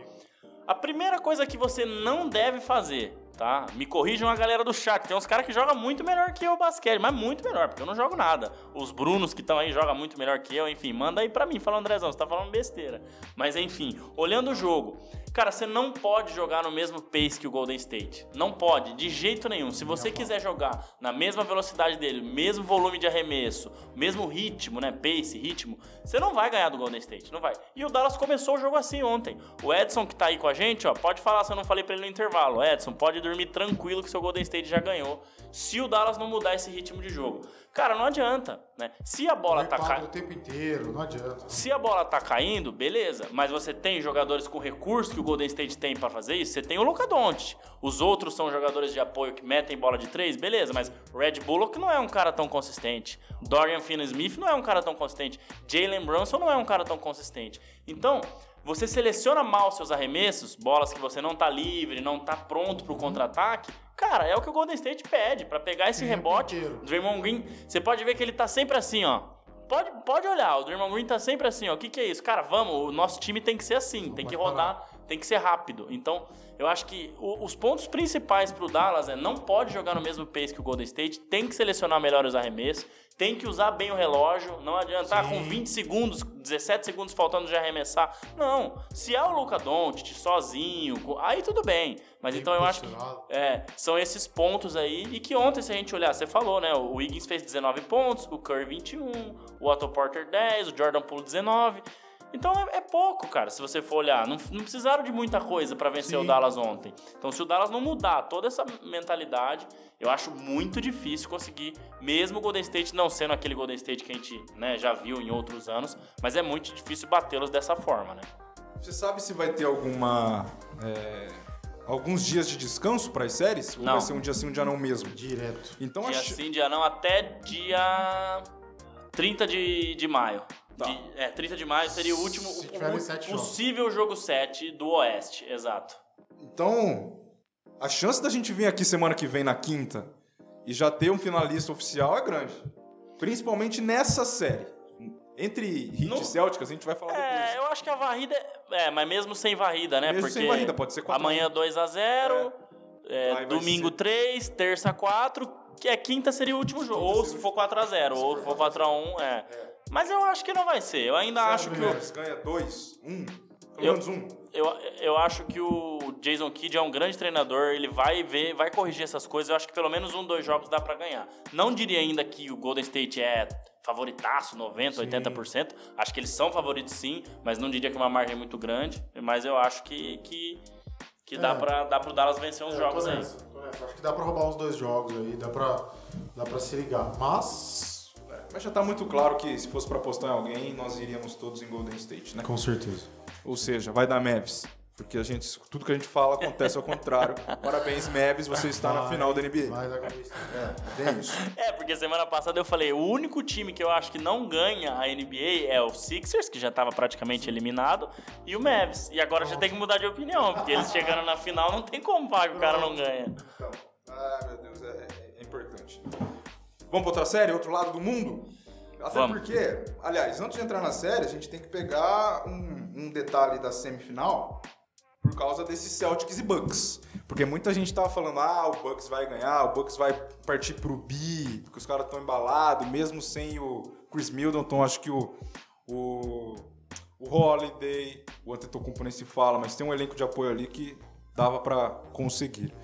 A primeira coisa que você não deve fazer tá? Me corrijam a galera do chat. Tem uns caras que jogam muito melhor que eu o basquete, mas muito melhor, porque eu não jogo nada. Os Brunos que estão aí jogam muito melhor que eu, enfim, manda aí pra mim, fala Andrezão, você tá falando besteira. Mas enfim, olhando o jogo, cara, você não pode jogar no mesmo pace que o Golden State. Não pode, de jeito nenhum. Se você quiser jogar na mesma velocidade dele, mesmo volume de arremesso, mesmo ritmo, né, pace, ritmo, você não vai ganhar do Golden State, não vai. E o Dallas começou o jogo assim ontem. O Edson que tá aí com a gente, ó, pode falar se eu não falei pra ele no intervalo. Edson, pode dormir tranquilo que seu Golden State já ganhou. Se o Dallas não mudar esse ritmo de jogo. Cara, não adianta, né? Se a bola tá caindo. o tempo inteiro, não adianta. Se a bola tá caindo, beleza, mas você tem jogadores com recursos que o Golden State tem pra fazer isso, você tem o Luka Doncic. Os outros são jogadores de apoio que metem bola de três, beleza, mas Red Bullock não é um cara tão consistente. Dorian Finney-Smith não é um cara tão consistente. Jalen Brunson não é um cara tão consistente. Então, você seleciona mal seus arremessos, bolas que você não tá livre, não tá pronto pro contra-ataque. Cara, é o que o Golden State pede pra pegar esse rebote. O Draymond Green, você pode ver que ele tá sempre assim, ó. Pode, pode olhar, o Draymond Green tá sempre assim, ó. O que, que é isso? Cara, vamos, o nosso time tem que ser assim, tem que rodar, tem que ser rápido. Então, eu acho que o- os pontos principais pro Dallas é não pode jogar no mesmo pace que o Golden State, tem que selecionar melhor os arremessos, tem que usar bem o relógio, não adianta ah, com 20 segundos, 17 segundos faltando de arremessar. Não, se é o Luca Doncic sozinho, aí tudo bem. Mas Bem então eu acho que é, são esses pontos aí. E que ontem, se a gente olhar, você falou, né? O Wiggins fez 19 pontos, o Curry 21, o Otto Porter 10, o Jordan Poole 19. Então é, é pouco, cara, se você for olhar. Não, não precisaram de muita coisa pra vencer Sim. o Dallas ontem. Então, se o Dallas não mudar toda essa mentalidade, eu acho muito difícil conseguir, mesmo o Golden State não sendo aquele Golden State que a gente né, já viu em outros anos, mas é muito difícil batê-los dessa forma, né? Você sabe se vai ter alguma. é, alguns dias de descanso para as séries? Ou Não. vai ser um dia sim, um dia não mesmo? Direto. Então Dia acho. sim, dia não, até dia 30 de, de maio. Tá. De- é, 30 de maio seria o último, Se o- o, sete jogos. possível jogo 7 do Oeste, exato. Então, a chance da gente vir aqui semana que vem na quinta e já ter um finalista oficial é grande. Principalmente nessa série. Entre Heat No- e Celtics, a gente vai falar É, depois. eu acho que a varrida. É, é, mas mesmo sem varrida, né? Mesmo Porque sem varrida, pode ser 4 a 1. amanhã 2x0, Aí vai domingo ser- 3, terça 4, que é quinta seria o último jogo. Ou se for 4x0, ou se for 4x1, é. Mas eu acho que não vai ser. Eu ainda acho que o. Ganha 2, 1, pelo Eu- menos um. Eu, eu acho que o Jason Kidd é um grande treinador, ele vai ver, vai corrigir essas coisas. Eu acho que pelo menos um, dois jogos dá pra ganhar. Não diria ainda que o Golden State é favoritaço, 90, 80%. Acho que eles são favoritos sim, mas não diria que é uma margem muito grande. Mas eu acho que, que, que dá, É. pra, dá pro Dallas vencer uns É, jogos aí. nessa. Acho que dá pra roubar uns dois jogos aí, dá pra, dá pra se ligar. Mas, Mas já tá muito claro que se fosse pra apostar em alguém, nós iríamos todos em Golden State, né? com certeza. Ou seja, vai dar Mavs. Porque a gente, tudo que a gente fala acontece ao contrário. Parabéns, Mavs, você está na Vai, final da NBA. Vai dar. É, bem isso. É, porque semana passada eu falei, o único time que eu acho que não ganha a NBA é o Sixers, que já tava praticamente eliminado, e o Mavs. E agora já tem que mudar de opinião, porque eles chegando na final não tem como falar que o cara não ganha. Então, ah, meu Deus, é, é- é importante. Vamos pra outra série, outro lado do mundo? Até Vamos. porque, aliás, antes de entrar na série, a gente tem que pegar um, um detalhe da semifinal por causa desses Celtics e Bucks. Porque muita gente tava falando, ah, o Bucks vai ganhar, o Bucks vai partir pro bi, porque os caras estão embalados, mesmo sem o Chris Middleton, acho que o, o, o Holiday, o Antetokounmpo nem se fala, mas tem um elenco de apoio ali que dava pra conseguir.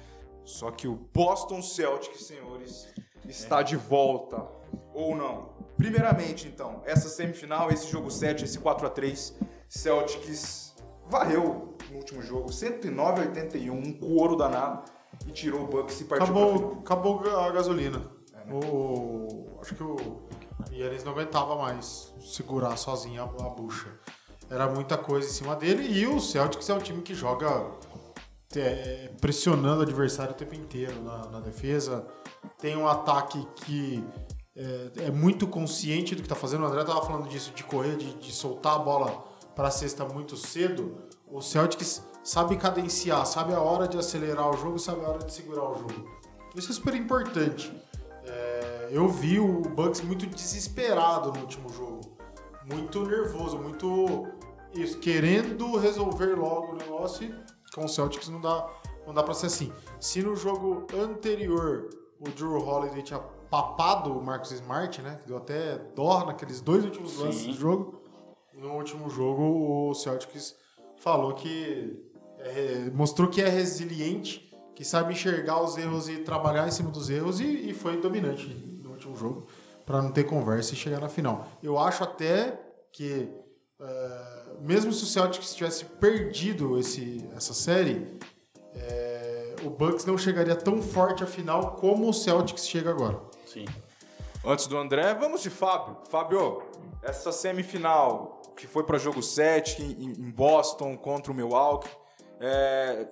Só que o Boston Celtics, senhores, está de volta. Ou não? Primeiramente, então, essa semifinal, esse jogo 7, esse 4 a 3 Celtics varreu no último jogo, 109 a 81, um couro danado, e tirou o Bucks e partiu Acabou, acabou a gasolina. É, né? o, acho que o Yannis não aguentava mais segurar sozinho a, a bucha. Era muita coisa em cima dele e o Celtics é um time que joga é, pressionando o adversário o tempo inteiro na, na defesa. Tem um ataque que é, é muito consciente do que está fazendo. O André estava falando disso, de correr, de, de soltar a bola para a cesta muito cedo. O Celtics sabe cadenciar, sabe a hora de acelerar o jogo, sabe a hora de segurar o jogo. Isso é super importante. É, eu vi o Bucks muito desesperado no último jogo. Muito nervoso, muito isso, querendo resolver logo o negócio e com o Celtics não dá, não dá pra ser assim. Se no jogo anterior o Drew Holiday tinha papado o Marcus Smart, né? Deu até dó naqueles dois últimos lances Sim. do jogo. No último jogo, o Celtics falou que é, mostrou que é resiliente, que sabe enxergar os erros e trabalhar em cima dos erros e, e foi dominante no último jogo para não ter conversa e chegar na final. Eu acho até que é, mesmo se o Celtics tivesse perdido esse, essa série, o Bucks não chegaria tão forte à final como o Celtics chega agora. Sim. Antes do André, vamos de Fábio. Fábio, essa semifinal que foi para jogo 7 em, Boston contra o Milwaukee, é,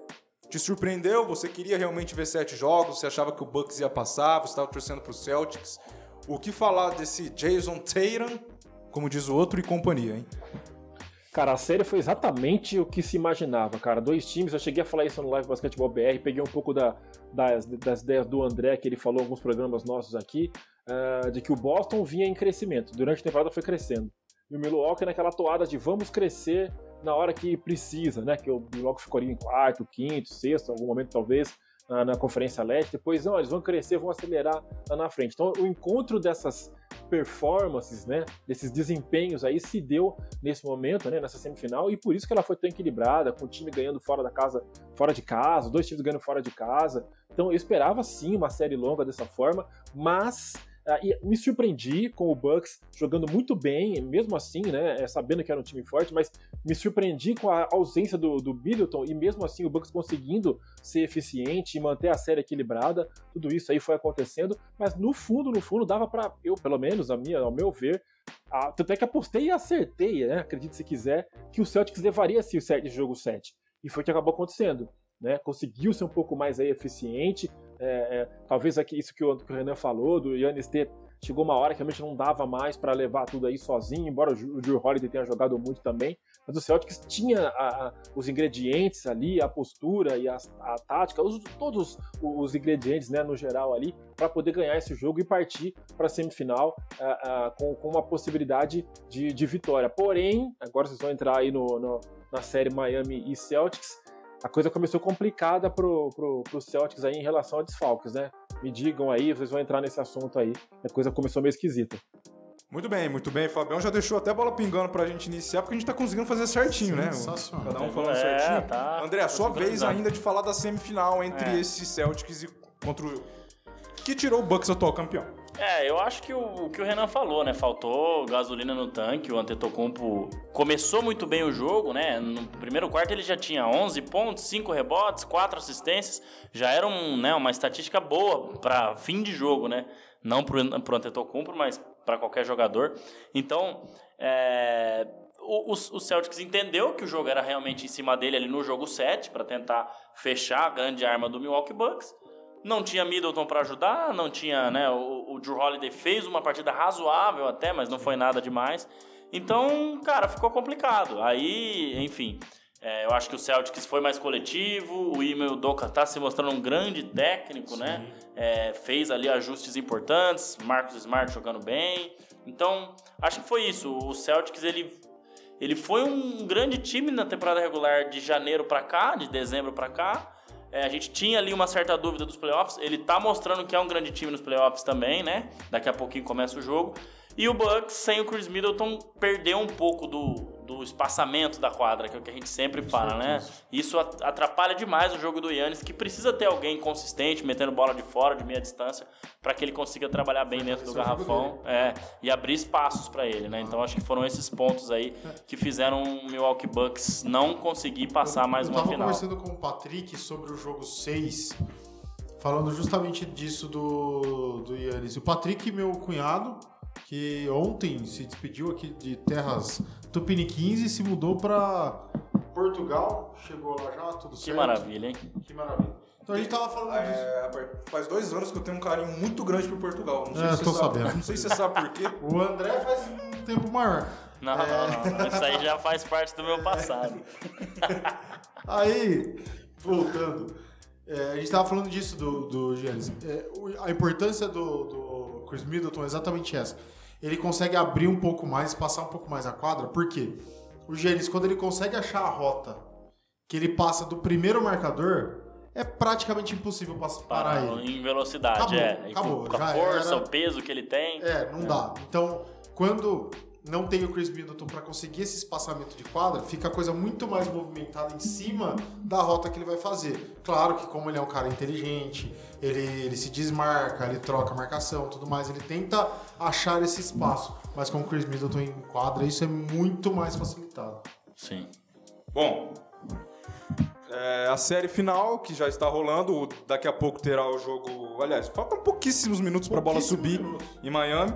te surpreendeu? Você queria realmente ver sete jogos? Você achava que o Bucks ia passar? Você estava torcendo para o Celtics? O que falar desse Jason Tatum, como diz o outro, e companhia, hein? Cara, a série foi exatamente o que se imaginava, cara. Dois times, eu cheguei a falar isso no Live Basketball BR, peguei um pouco da, das, das ideias do André, que ele falou em alguns programas nossos aqui, uh, de que o Boston vinha em crescimento. Durante a temporada foi crescendo. E o Milwaukee naquela toada de vamos crescer na hora que precisa, né? Que o Milwaukee ficou ali em quarto, quinto, sexto, algum momento talvez, na, na Conferência Leste. Depois, não, eles vão crescer, vão acelerar lá na frente. Então, o encontro dessas performances, né, desses desempenhos aí se deu nesse momento, né, nessa semifinal e por isso que ela foi tão equilibrada, com o time ganhando fora da casa, fora de casa, dois times ganhando fora de casa. Então eu esperava sim uma série longa dessa forma, mas E me surpreendi com o Bucks jogando muito bem, mesmo assim, né? é, Sabendo que era um time forte, mas me surpreendi com a ausência do, do Middleton e mesmo assim o Bucks conseguindo ser eficiente e manter a série equilibrada. Tudo isso aí foi acontecendo, mas no fundo, no fundo, dava para eu, pelo menos, a minha, ao meu ver, a, tanto é que apostei e acertei, né? Acredite se quiser, que o Celtics levaria esse, esse jogo 7. E foi o que acabou acontecendo. Né, conseguiu ser um pouco mais aí eficiente. É, é, talvez aqui isso que o, que o, Renan falou, do Yannis ter. Chegou uma hora que realmente não dava mais para levar tudo aí sozinho, embora o Drew Holiday tenha jogado muito também. Mas o Celtics tinha a, a, os ingredientes ali, a postura e a, a tática, os, todos os ingredientes né, no geral ali, para poder ganhar esse jogo e partir para a semifinal com, com, uma possibilidade de, de, vitória. Porém, agora vocês vão entrar aí no, no, na série Miami e Celtics a coisa começou complicada pro, pro, pro Celtics aí em relação a desfalques, né? Me digam aí, vocês vão entrar nesse assunto aí. A coisa começou meio esquisita. Muito bem, muito bem. Fabião já deixou até a bola pingando pra gente iniciar, porque a gente tá conseguindo fazer certinho, né? Cada um falando É, certinho. tá. André, a sua vez ainda de falar da semifinal entre É. esse Celtics e contra o... Que tirou o Bucks atual campeão. É, eu acho que o, o que o Renan falou, né? Faltou gasolina no tanque. O Antetokounmpo começou muito bem o jogo, né? No primeiro quarto ele já tinha 11 pontos, 5 rebotes, 4 assistências. Já era um, né, uma estatística boa para fim de jogo, né? Não pro, pro Antetokounmpo, mas para qualquer jogador. Então, é, o, o, o Celtics entendeu que o jogo era realmente em cima dele ali no jogo 7 para tentar fechar a grande arma do Milwaukee Bucks. Não tinha Middleton para ajudar, não tinha, né? O, o Drew Holiday fez uma partida razoável até, mas não foi nada demais. Então, cara, ficou complicado. Aí, enfim, é, eu acho que o Celtics foi mais coletivo. O Ime Udoka tá se mostrando um grande técnico, né? É, fez ali ajustes importantes. Marcos Smart jogando bem. Então, acho que foi isso. O Celtics ele ele foi um grande time na temporada regular de janeiro para cá, de dezembro para cá. É, a gente tinha ali uma certa dúvida dos playoffs. Ele tá mostrando que é um grande time nos playoffs também, né? Daqui a pouquinho começa o jogo. E o Bucks, sem o Chris Middleton, perdeu um pouco do, do espaçamento da quadra, que é o que a gente sempre fala, né? Isso at- atrapalha demais o jogo do Yannis, que precisa ter alguém consistente, metendo bola de fora, de meia distância, para que ele consiga trabalhar bem dentro do garrafão é, e abrir espaços para ele, né? Então acho que foram esses pontos aí que fizeram o Milwaukee Bucks não conseguir passar mais eu uma tava final. conversando com o Patrick sobre o jogo 6, falando justamente disso do, do Yannis. O Patrick, meu cunhado, que ontem se despediu aqui de terras tupiniquins e se mudou para Portugal. Chegou lá já, tudo Que certo. maravilha, hein? Que maravilha. Então a gente tava falando disso. É, faz dois anos que eu tenho um carinho muito grande por Portugal. Não sei É, se tô você sabe. sabendo. Não sei se você sabe por quê. O André faz um tempo maior. Não, não, não. Isso aí já faz parte do meu passado. Aí, voltando, é, a gente tava falando disso do, do Giannis. É, a importância do, do Chris Middleton é exatamente essa. Ele consegue abrir um pouco mais, passar um pouco mais a quadra, por quê? O Giannis, quando ele consegue achar a rota que ele passa do primeiro marcador, é praticamente impossível pas- parar ele. Em velocidade, Acabou, é. Acabou, com, com a força, era. o peso que ele tem. É, não dá. Então, quando não tem o Chris Middleton para conseguir esse espaçamento de quadra, fica a coisa muito mais movimentada em cima da rota que ele vai fazer. Claro que como ele é um cara inteligente, ele, ele se desmarca, ele troca a marcação, tudo mais, ele tenta achar esse espaço. Mas com o Chris Middleton em quadra, isso é muito mais facilitado. Sim. Bom, é, a série final que já está rolando, daqui a pouco terá o jogo. Aliás, faltam pouquíssimos minutos para a bola subir minutos. em Miami.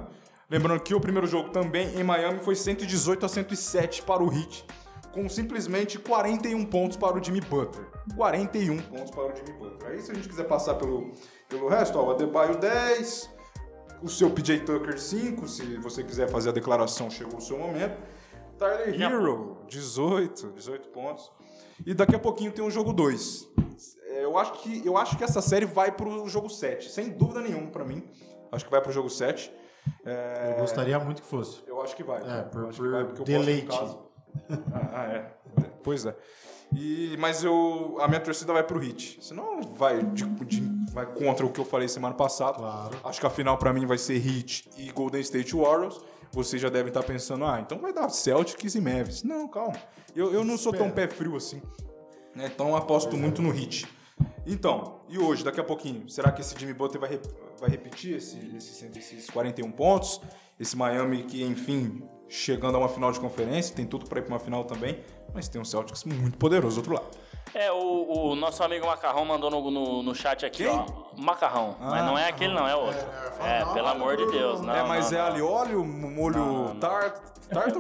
Lembrando que o primeiro jogo também em Miami foi 118 a 107 para o Heat, com simplesmente 41 pontos para o Jimmy Butler. 41 pontos para o Jimmy Butler. Aí se a gente quiser passar pelo, pelo resto, ó, o Adebayo 10, o seu PJ Tucker 5, se você quiser fazer a declaração, chegou o seu momento. Tyler Hero, 18, 18 pontos. E daqui a pouquinho tem o jogo 2. É, Eu acho que, eu acho que essa série vai pro jogo 7, sem dúvida nenhuma pra mim. Acho que vai pro jogo 7. É, Eu gostaria muito que fosse. eu acho que vai. É, por- por vai, porque eu deleite. Ah, ah, é. Pois é. E, mas eu, a minha torcida vai pro Hit. Senão vai, de- de- vai contra o que eu falei semana passada. Claro. Acho que a final pra mim vai ser Heat e Golden State Warriors. Vocês já devem estar pensando, ah, então vai dar Celtics e Mavis. Não, calma. Eu, eu não sou tão pé frio assim. né? Então aposto muito no Heat. Então, e hoje, daqui a pouquinho, será que esse Jimmy Butler vai, vai repetir esse, esses, esses 41 pontos? Esse Miami que, enfim, chegando a uma final de conferência, tem tudo pra ir pra uma final também, mas tem um Celtics muito poderoso do outro lado. É, o, o nosso amigo Macarrão mandou no, no, no chat aqui, Quem? ó. Macarrão. Ah, mas não é aquele, não, é outro. É, É, não, pelo não, amor de Deus. não, é, mas é ali óleo, molho tártaro,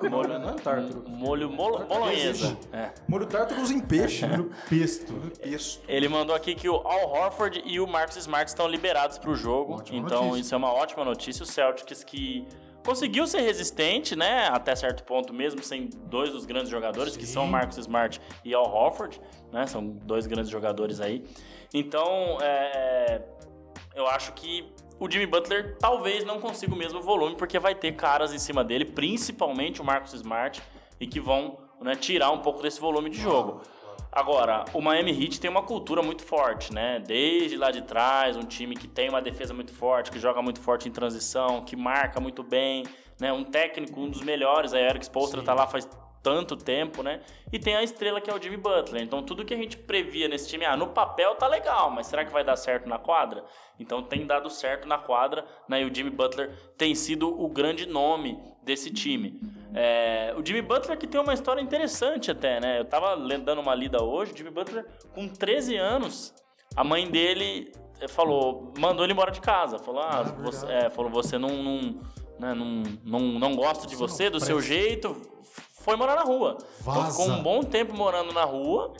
não, Molho, não é tártaro. Molho bolo, bolonhesa. É. Molho tártaro usa em peixe. Molho pesto. Pesto. Ele mandou aqui que o Al Horford e o Marcus Smart estão liberados para o jogo. Ótima então notícia. isso é uma ótima notícia. O Celtics que conseguiu ser resistente, né, até certo ponto mesmo sem dois dos grandes jogadores que Sim. são o Marcus Smart e Al Horford, né? São dois grandes jogadores aí. Então, é, eu acho que o Jimmy Butler talvez não consiga o mesmo volume porque vai ter caras em cima dele, principalmente o Marcus Smart, e que vão né, tirar um pouco desse volume de jogo. Agora, o Miami Heat tem uma cultura muito forte, né? Desde lá de trás, um time que tem uma defesa muito forte, que joga muito forte em transição, que marca muito bem, né? Um técnico, um dos melhores, a Eric Spoelstra tá lá faz tanto tempo, né? E tem a estrela que é o Jimmy Butler. Então, tudo que a gente previa nesse time, ah, no papel tá legal, mas será que vai dar certo na quadra? Então, tem dado certo na quadra, né? E o Jimmy Butler tem sido o grande nome desse time. É, o Jimmy Butler que tem uma história interessante até, né? Eu tava lendo- dando uma lida hoje, o Jimmy Butler com 13 anos, a mãe dele eh, falou, mandou ele embora de casa, falou, ah, Ah, você, é, falou, você não, não, né, não, não, não gosta de Você do seu jeito, foi morar na rua. Então Vaza. ficou um bom tempo morando na rua.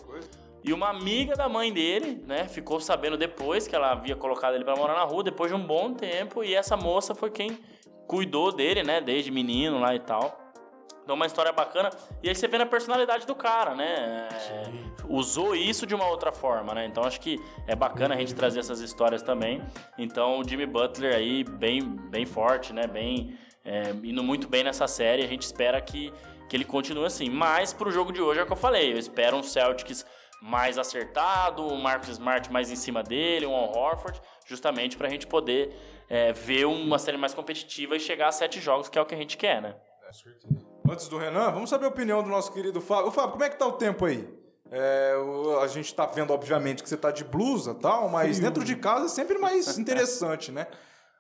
E uma amiga da mãe dele, né, ficou sabendo depois que ela havia colocado ele pra morar na rua, depois de um bom tempo, e essa moça foi quem cuidou dele, né, desde menino lá e tal. Então uma história bacana. E aí você vê na personalidade do cara, né? é, usou isso de uma outra forma, né? Então acho que é bacana a gente trazer essas histórias também. Então o Jimmy Butler aí bem, bem forte, né? Bem é, indo muito bem nessa série. A gente espera que, que ele continue assim. Mas pro jogo de hoje é o que eu falei. Eu espero um Celtics mais acertado, um Marcus Smart mais em cima dele, um Al Horford, justamente pra gente poder é, ver uma série mais competitiva e chegar a sete jogos, que é o que a gente quer, né? Antes do Renan, vamos saber a opinião do nosso querido Fábio. Ô, Fábio, como é que tá o tempo aí? É, a gente tá vendo, obviamente, que você tá de blusa e tal, mas dentro de casa é sempre mais interessante, né?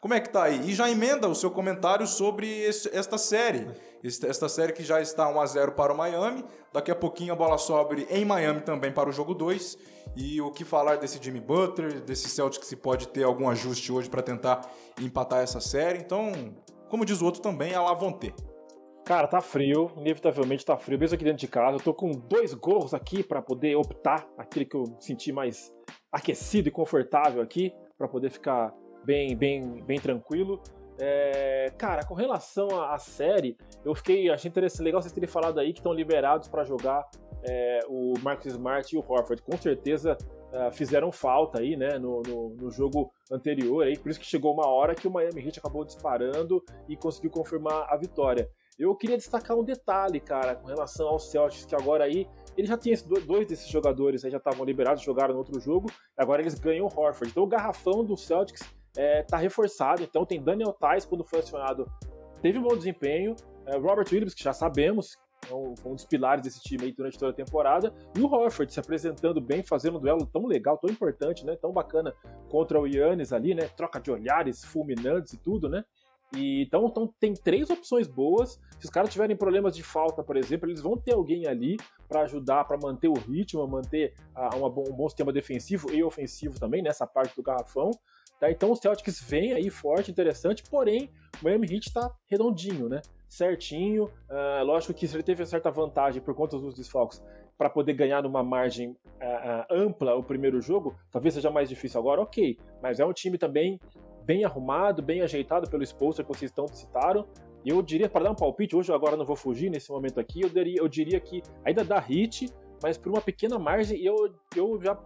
Como é que tá aí? E já emenda o seu comentário sobre esse- esta série. Esta, série que já está 1x0 para o Miami. Daqui a pouquinho a bola sobe em Miami também para o jogo 2. E o que falar desse Jimmy Butler, desse Celtics se pode ter algum ajuste hoje para tentar empatar essa série. Então, como diz o outro também, a lá vão ter. Cara, tá frio, inevitavelmente tá frio, mesmo aqui dentro de casa. Eu tô com dois gorros aqui pra poder optar aquele que eu senti mais aquecido e confortável aqui, pra poder ficar bem, bem, bem tranquilo. É, cara, com relação à, série, eu fiquei achei interessante, legal vocês terem falado aí que estão liberados pra jogar é, o Marcus Smart e o Horford. Com certeza é, fizeram falta aí, né, no, no, no jogo anterior aí, por isso que chegou uma hora que o Miami Heat acabou disparando e conseguiu confirmar a vitória. Eu queria destacar um detalhe, cara, com relação ao Celtics, que agora aí ele já tinha dois desses jogadores aí já estavam liberados, jogaram no outro jogo, agora eles ganham o Horford. Então o garrafão do Celtics é, tá reforçado. Então tem Daniel Tais, quando foi acionado, teve um bom desempenho. É, Robert Williams, que já sabemos, é um, um dos pilares desse time aí durante toda a temporada. E o Horford se apresentando bem, fazendo um duelo tão legal, tão importante, né? Tão bacana contra o Yannis ali, né? Troca de olhares fulminantes e tudo, né? E, então, então tem três opções boas. Se os caras tiverem problemas de falta, por exemplo, eles vão ter alguém ali para ajudar, para manter o ritmo, manter uh, uma, um bom sistema defensivo e ofensivo também nessa parte do garrafão. Tá? Então o Celtics vem aí forte, interessante, porém o Miami Heat está redondinho, né? Certinho. Uh, lógico que ele teve certa vantagem por conta dos desfalques para poder ganhar numa margem uh, ampla o primeiro jogo, talvez seja mais difícil agora, ok. Mas é um time também bem arrumado, bem ajeitado pelo exposter que vocês estão citaram. E eu diria, para dar um palpite, hoje agora não vou fugir nesse momento aqui, eu diria, eu diria que ainda dá hit, mas por uma pequena margem, eu, eu já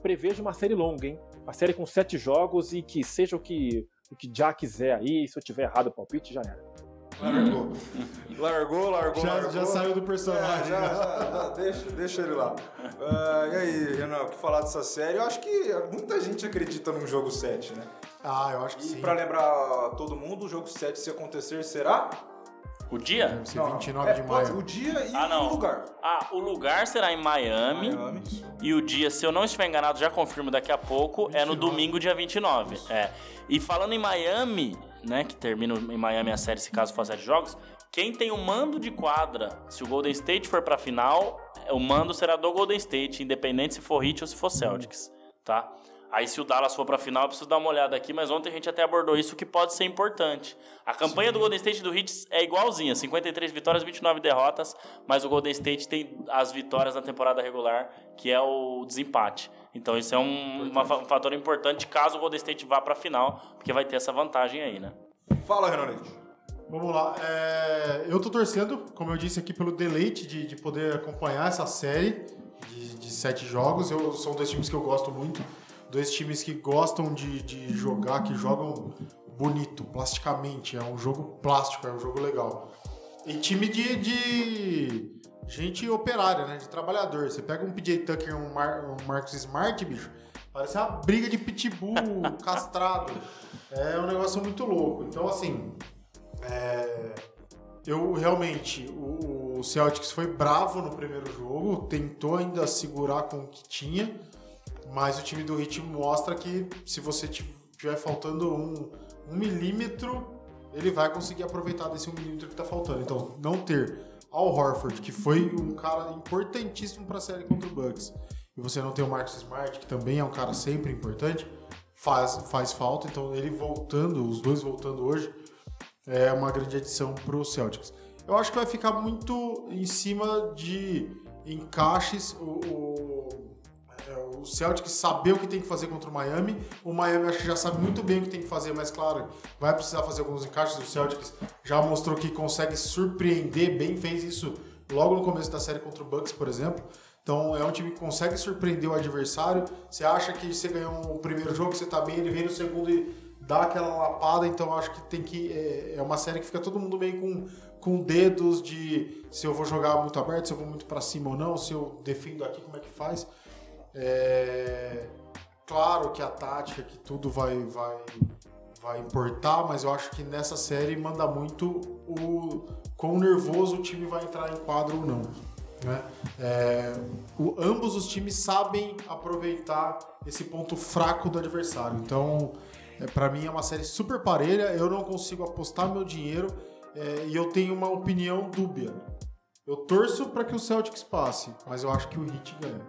prevejo uma série longa, hein? Uma série com sete jogos e que seja o que, o que já quiser aí, se eu tiver errado o palpite, já era. Largou. largou, largou, já, largou. Já saiu do personagem. É, já, já, já, deixa, deixa ele lá. Uh, e aí, Renan, o que falar dessa série? Eu acho que muita gente acredita num jogo 7, né? Ah, eu acho que e sim. E pra lembrar todo mundo, o jogo 7, se acontecer, será? O dia? Deve ser 29 é, de maio. O dia e ah, não. o lugar. Ah, o lugar será em Miami. Miami. E o dia, se eu não estiver enganado, já confirmo daqui a pouco, 29. é no domingo, dia 29. Isso. É. E falando em Miami, né, que termina em Miami a série, se caso for sete jogos, quem tem o mando de quadra, se o Golden State for pra final, o mando será do Golden State, independente se for Heat ou se for Celtics, tá? Aí se o Dallas for pra final, eu preciso dar uma olhada aqui, mas ontem a gente até abordou isso, que pode ser importante. A campanha Sim. do Golden State e do Heat é igualzinha, 53 vitórias, 29 derrotas, mas o Golden State tem as vitórias na temporada regular, que é o desempate. Então isso é um, uma, um fator importante caso o Golden State vá pra final, porque vai ter essa vantagem aí, né? Fala, Renan Vamos lá. É, eu tô torcendo, como eu disse aqui, pelo deleite de, de poder acompanhar essa série de, de sete jogos. Eu, são dois times que eu gosto muito dois times que gostam de, de jogar, que jogam bonito, plasticamente. É um jogo plástico, é um jogo legal. E time de, de gente operária, né? De trabalhador. Você pega um PJ Tucker um, Mar, um Marcus Smart, bicho, parece uma briga de pitbull castrado. É um negócio muito louco. Então, assim, é... eu realmente, o, o Celtics foi bravo no primeiro jogo, tentou ainda segurar com o que tinha mas o time do Heat mostra que se você tiver faltando um, um milímetro, ele vai conseguir aproveitar desse um milímetro que está faltando. Então, não ter Al Horford, que foi um cara importantíssimo para a série contra o Bucks, e você não ter o Marcus Smart, que também é um cara sempre importante, faz, faz falta. Então, ele voltando, os dois voltando hoje, é uma grande adição para o Celtics. Eu acho que vai ficar muito em cima de encaixes. O, o o Celtic saber o que tem que fazer contra o Miami. O Miami acho que já sabe muito bem o que tem que fazer, mas claro, vai precisar fazer alguns encaixes. O Celtics já mostrou que consegue surpreender bem, fez isso logo no começo da série contra o Bucks, por exemplo. Então é um time que consegue surpreender o adversário. Você acha que você ganhou o primeiro jogo, você tá bem, ele vem no segundo e dá aquela lapada. Então acho que tem que. É, é uma série que fica todo mundo meio com, com dedos de se eu vou jogar muito aberto, se eu vou muito para cima ou não, se eu defendo aqui, como é que faz. É, claro que a tática, que tudo vai, vai, vai importar, mas eu acho que nessa série manda muito o quão nervoso o time vai entrar em quadro ou não. Né? É, o, ambos os times sabem aproveitar esse ponto fraco do adversário. Então, é, para mim é uma série super parelha. Eu não consigo apostar meu dinheiro é, e eu tenho uma opinião dúbia. Eu torço para que o Celtics passe, mas eu acho que o Heat ganha.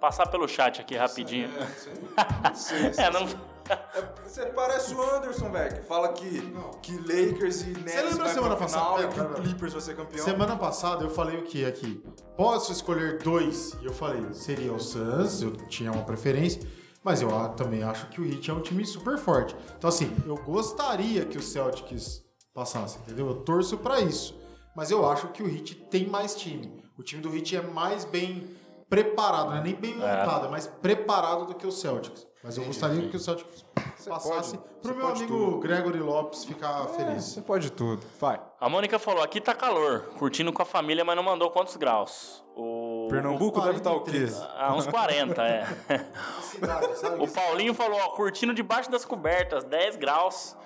Passar pelo chat aqui rapidinho. É, sim, sim, é, não... Você parece o Anderson, velho, que fala que, que Lakers e Nets Você lembra semana passada e que o Clippers vai ser campeão? Semana passada eu falei o que aqui? Posso escolher dois? E eu falei, seria o Suns, eu tinha uma preferência, mas eu também acho que o Heat é um time super forte. Então assim, eu gostaria que o Celtics passasse, entendeu? Eu torço para isso. Mas eu acho que o Heat tem mais time. O time do Heat é mais bem preparado, não é nem bem montado, é mais preparado do que o Celtics. Mas eu gostaria que o Celtics passasse pode, pro você meu amigo tudo. Gregory Lopes ficar É, feliz. você pode tudo. Vai. A Mônica falou, aqui tá calor, curtindo com a família, mas não mandou quantos graus. O... Pernambuco deve estar o quê? 43. Ah, uns 40, é. Cidade, sabe? O Paulinho falou, ó, curtindo debaixo das cobertas, 10 graus.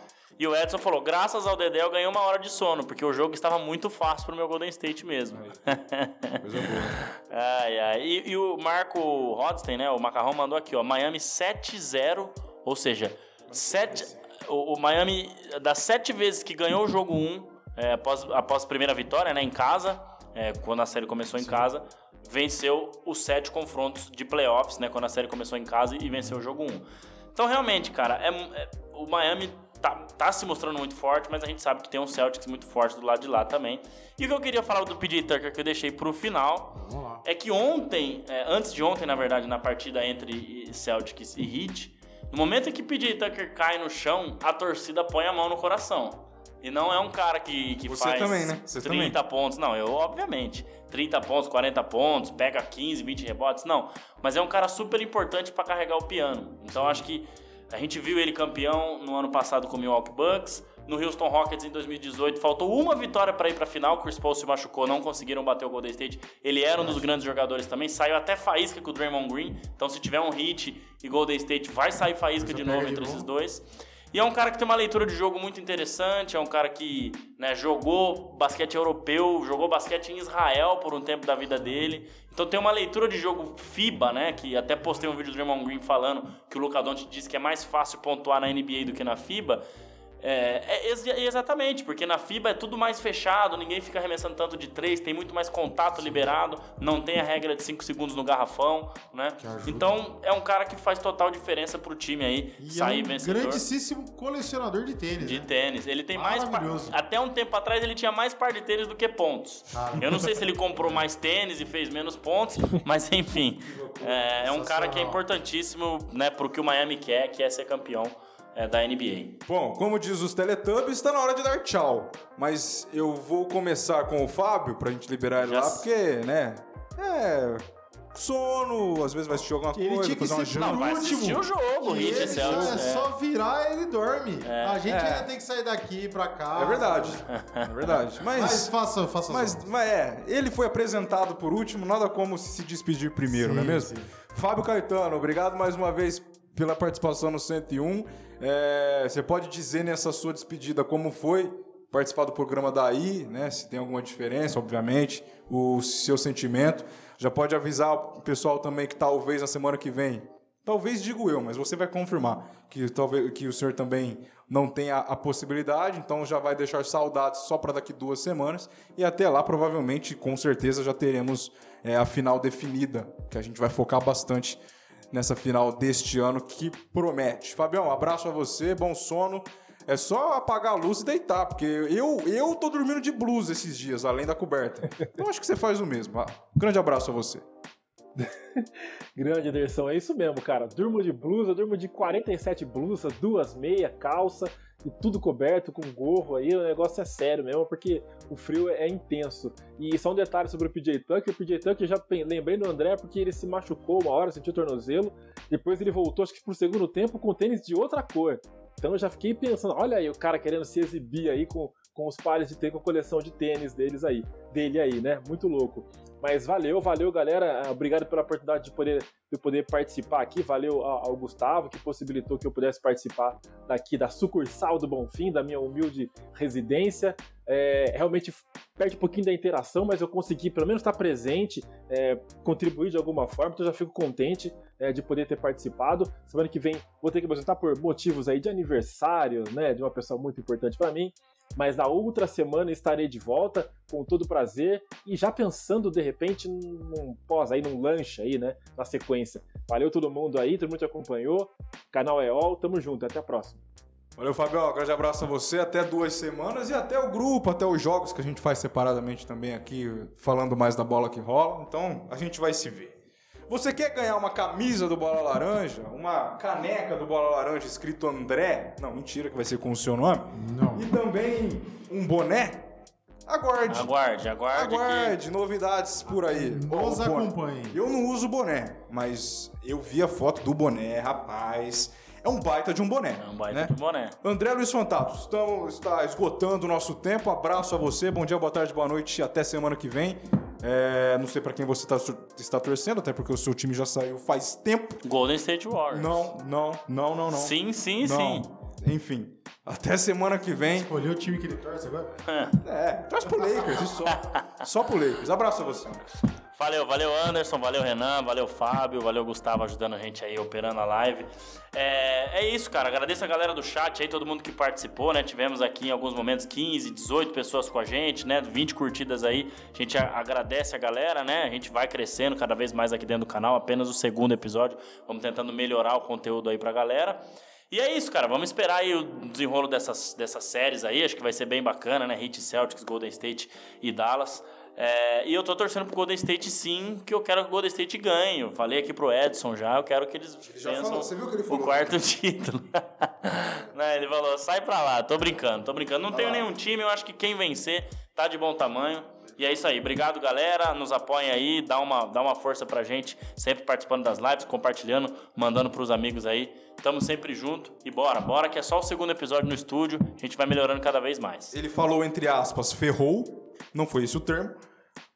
E o Edson falou, graças ao Dedé eu ganhei uma hora de sono, porque o jogo estava muito fácil pro meu Golden State mesmo. Coisa boa. ai, ai. E, e o Marco Rodstein, né, o Macarrão, mandou aqui, ó, Miami 7-0, ou seja, 7, o, o Miami, das sete vezes que ganhou o jogo 1, é, após, após a primeira vitória, né, em casa, é, quando a série começou em casa, venceu os sete confrontos de playoffs, né, quando a série começou em casa e venceu o jogo 1. Então, realmente, cara, é, é- o Miami tá, tá se mostrando muito forte, mas a gente sabe que tem um Celtics muito forte do lado de lá também. E o que eu queria falar do PJ Tucker que eu deixei pro final é que ontem, é, antes de ontem, na verdade, na partida entre Celtics e Heat, no momento em que PJ Tucker cai no chão, a torcida põe a mão no coração. E não é um cara que, que Você faz também, né? Você 30 pontos. Não, eu, obviamente. 30 pontos, 40 pontos, pega 15, 20 rebotes. Não. Mas é um cara super importante pra carregar o piano. Então acho que a gente viu ele campeão no ano passado com o Milwaukee Bucks. No Houston Rockets em 2018, faltou uma vitória para ir para a final. Chris Paul se machucou, não conseguiram bater o Golden State. Ele era um dos grandes jogadores também. Saiu até faísca com o Draymond Green. Então, se tiver um hit e Golden State, vai sair faísca de novo entre esses dois. E é um cara que tem uma leitura de jogo muito interessante. É um cara que né, jogou basquete europeu, jogou basquete em Israel por um tempo da vida dele. Então tem uma leitura de jogo FIBA, né? Que até postei um vídeo do Draymond Green falando que o Luca Doncic disse que é mais fácil pontuar na NBA do que na FIBA. É, é ex- exatamente, porque na FIBA é tudo mais fechado, ninguém fica arremessando tanto de três, tem muito mais contato liberado, não tem a regra de 5 segundos no garrafão, né? Então é um cara que faz total diferença pro time aí E sair é um vencedor. grandíssimo colecionador de tênis. De né? tênis. Ele tem mais. par-. Até um tempo atrás ele tinha mais par de tênis do que pontos. Cara. Eu não sei se ele comprou mais tênis e fez menos pontos, mas enfim. É, é um cara que é importantíssimo né, pro que o Miami quer, que é ser campeão é, da NBA. Bom, como diz os Teletubbies, está na hora de dar tchau. Mas eu vou começar com o Fábio pra gente liberar ele Já lá, porque, né? É. Sono, às vezes vai assistir alguma Ele coisa, tinha que fazer uma ser janta. Não, vai assistir o jogo, E Hit ele e Celtics. é é. só virar, ele dorme. A gente É. ainda tem que sair daqui pra cá. É verdade. É verdade. Mas Mas. faça, faça Mas, mas é, ele foi apresentado por último, nada como se se despedir primeiro, Sim, não é mesmo? sim. Fábio Caetano, obrigado mais uma vez pela participação no 101. É, você pode dizer nessa sua despedida como foi participar do programa daí, né? Se tem alguma diferença, obviamente, o seu sentimento. Já pode avisar o pessoal também que talvez na semana que vem, talvez digo eu, mas você vai confirmar que talvez que o senhor também não tenha a possibilidade, então já vai deixar saudades só para daqui duas semanas e até lá provavelmente, com certeza, já teremos é, a final definida, que a gente vai focar bastante nessa final deste ano que promete. Fabião, abraço a você, bom sono. É só apagar a luz e deitar, porque eu, eu tô dormindo de blusa esses dias, além da coberta. Então acho que você faz o mesmo. Ah, grande abraço a você. Grande Ederson, é isso mesmo, cara. Durmo de blusa, durmo de 47 blusas, duas meia, calça e tudo coberto com gorro aí. O negócio é sério mesmo, porque o frio é intenso. E só um detalhe sobre o PJ Tucker: o PJ Tucker já lembrei do André porque ele se machucou uma hora, sentiu o tornozelo. Depois ele voltou, acho que pro segundo tempo, com tênis de outra cor. Então eu já fiquei pensando, olha aí o cara querendo se exibir aí com, com os pares de ter com a coleção de tênis deles aí, dele aí, né? Muito louco. Mas valeu, valeu, galera. Ah, Obrigado pela oportunidade de poder, de poder participar aqui. Valeu ao, Gustavo, que possibilitou que eu pudesse participar daqui da sucursal do Bonfim, da minha humilde residência. É, realmente perde um pouquinho da interação, mas eu consegui pelo menos estar presente, é, contribuir de alguma forma, então já fico contente é, de poder ter participado. Semana que vem vou ter que apresentar por motivos aí de aniversário, né, de uma pessoa muito importante para mim. Mas na outra semana estarei de volta com todo prazer e já pensando de repente num pós aí, num lanche aí, né, na sequência. Valeu todo mundo aí, todo mundo que acompanhou. Canal é all, tamo junto, até a próxima. Valeu, Fabião. Grande abraço a você. Até duas semanas e até o grupo, até os jogos que a gente faz separadamente também aqui, falando mais da bola que rola. Então, a gente vai se ver. Você quer ganhar uma camisa do Bola Laranja? Uma caneca do Bola Laranja escrito André? Não, mentira, que vai ser com o seu nome. Não. E também um boné? aguarde. Aguarde, aguarde. Aguarde, novidades por aí. Nos Ó, o boné. acompanhe. Eu não uso boné, mas eu vi a foto do boné, rapaz. É um baita de um boné. Que... É um baita né? de boné. André Luiz Fantato, estamos, está esgotando o nosso tempo. Abraço a você, bom dia, boa tarde, boa noite, até semana que vem. É, não sei pra quem você tá, está torcendo, até porque o seu time já saiu faz tempo. Golden State Warriors. Não, não, não, não, não. Sim, sim, não. sim. Enfim, até semana que vem. Escolheu o time que ele torce agora? É, traz pro Lakers e só. Só pro Lakers. Abraço a você. Valeu, valeu Anderson, valeu Renan, valeu Fábio, valeu Gustavo ajudando a gente aí, operando a live. É, é isso, cara. Agradeço a galera do chat aí, todo mundo que participou, né? Tivemos aqui em alguns momentos 15, 18 pessoas com a gente, né? 20 curtidas aí. A gente agradece a galera, né? A gente vai crescendo cada vez mais aqui dentro do canal. Apenas o segundo episódio. Vamos tentando melhorar o conteúdo aí pra galera. E é isso, cara. Vamos esperar aí o desenrolo dessas, dessas séries aí. Acho que vai ser bem bacana, né? Heat Celtics, Golden State e Dallas. É, e eu tô torcendo pro Golden State sim, que eu quero que o Golden State ganhe. Eu falei aqui pro Edson já, eu quero que eles já vençam falou, você viu que ele o falou? quarto título. Não, ele falou, sai pra lá, tô brincando, tô brincando. Não tenho nenhum time, eu acho que quem vencer tá de bom tamanho. E é isso aí, obrigado galera, nos apoiem aí, dá uma, dá uma força pra gente, sempre participando das lives, compartilhando, mandando pros amigos aí. Tamo sempre junto e bora, bora que é só o segundo episódio no estúdio, a gente vai melhorando cada vez mais. Ele falou, entre aspas, ferrou. Não foi esse o termo.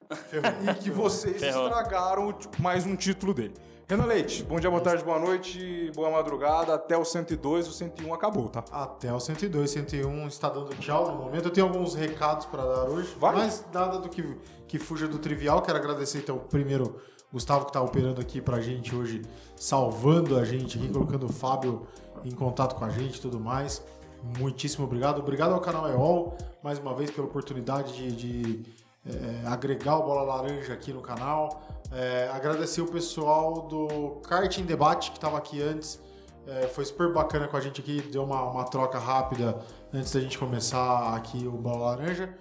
e que vocês Ferrou. estragaram mais um título dele. Renan Leite, bom dia, boa tarde, boa noite, boa madrugada. Até o 102, o 101 acabou, tá? Até o 102, 101 está dando tchau no momento. Eu tenho alguns recados para dar hoje, Vai. mas nada do que, que fuja do trivial. Quero agradecer então primeiro Gustavo que está operando aqui pra gente hoje, salvando a gente aqui, colocando o Fábio em contato com a gente e tudo mais. Muitíssimo obrigado. Obrigado ao canal EOL, mais uma vez, pela oportunidade de, de, eh, agregar o Bola Laranja aqui no canal. Eh, agradecer o pessoal do Kart em Debate que estava aqui antes. É, foi super bacana com a gente aqui, deu uma, uma troca rápida antes da gente começar aqui o Bola Laranja.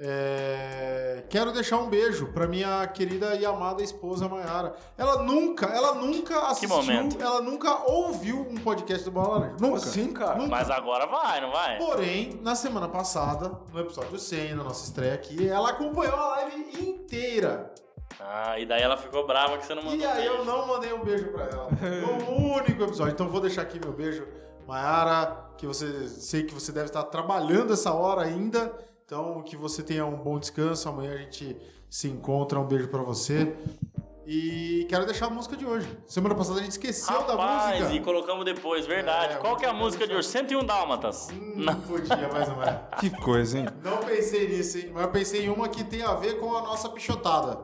É, quero deixar um beijo para minha querida e amada esposa Mayara. Ela nunca, ela nunca assistiu, momento. ela nunca ouviu um podcast do Bola Laranja. Nunca. Assim, cara? Nunca. Mas agora vai, não vai? Porém, na semana passada, no episódio 100, na nossa estreia aqui, ela acompanhou a live inteira. Ah, e daí ela ficou brava que você não mandou E aí beijo. eu não mandei um beijo pra ela. No único episódio. Então vou deixar aqui meu beijo. Mayara, que você sei que você deve estar trabalhando essa hora ainda. Então que você tenha um bom descanso. Amanhã a gente se encontra. Um beijo pra você. E quero deixar a música de hoje. Semana passada a gente esqueceu da Rapaz, música. e colocamos depois, verdade. É, Qual que é a música de hoje? 101 Dálmatas. Hum, Não. não podia, mais ou menos. Que coisa, hein? Não pensei nisso, hein? Mas eu pensei em uma que tem a ver com a nossa pichotada.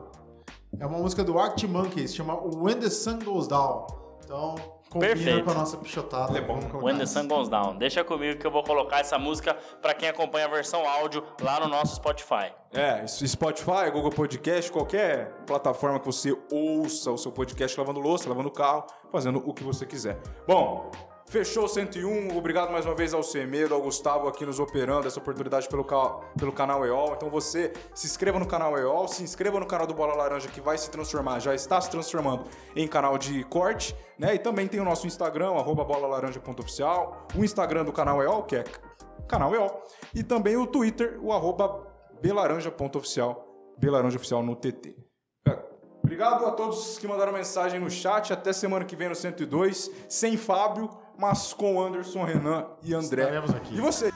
É uma música do Arctic Monkeys, chama When the Sun Goes Down. Então, combina Perfeito. com a nossa pichotada. É bom. Colocar When the. Sun Goes Down. Deixa comigo que eu vou colocar essa música pra quem acompanha a versão áudio lá no nosso Spotify. É, Spotify, Google Podcast, qualquer plataforma que você ouça o seu podcast lavando louça, lavando carro, fazendo o que você quiser. Bom, fechou o 101. Obrigado mais uma vez ao Semedo, ao Gustavo aqui nos operando essa oportunidade pelo, ca- pelo canal EOL. Então você se inscreva no canal EOL, se inscreva no canal do Bola Laranja que vai se transformar, já está se transformando em canal de corte, né? E também tem o nosso Instagram, arroba bolalaranja.oficial, o Instagram do canal EOL, que é canal EOL, e também o Twitter, o arroba belaranja.oficial, belaranja oficial no TT. Obrigado a todos que mandaram mensagem no chat. Até semana que vem no 102, sem Fábio, mas com Anderson, Renan e André. Estaremos aqui. E você?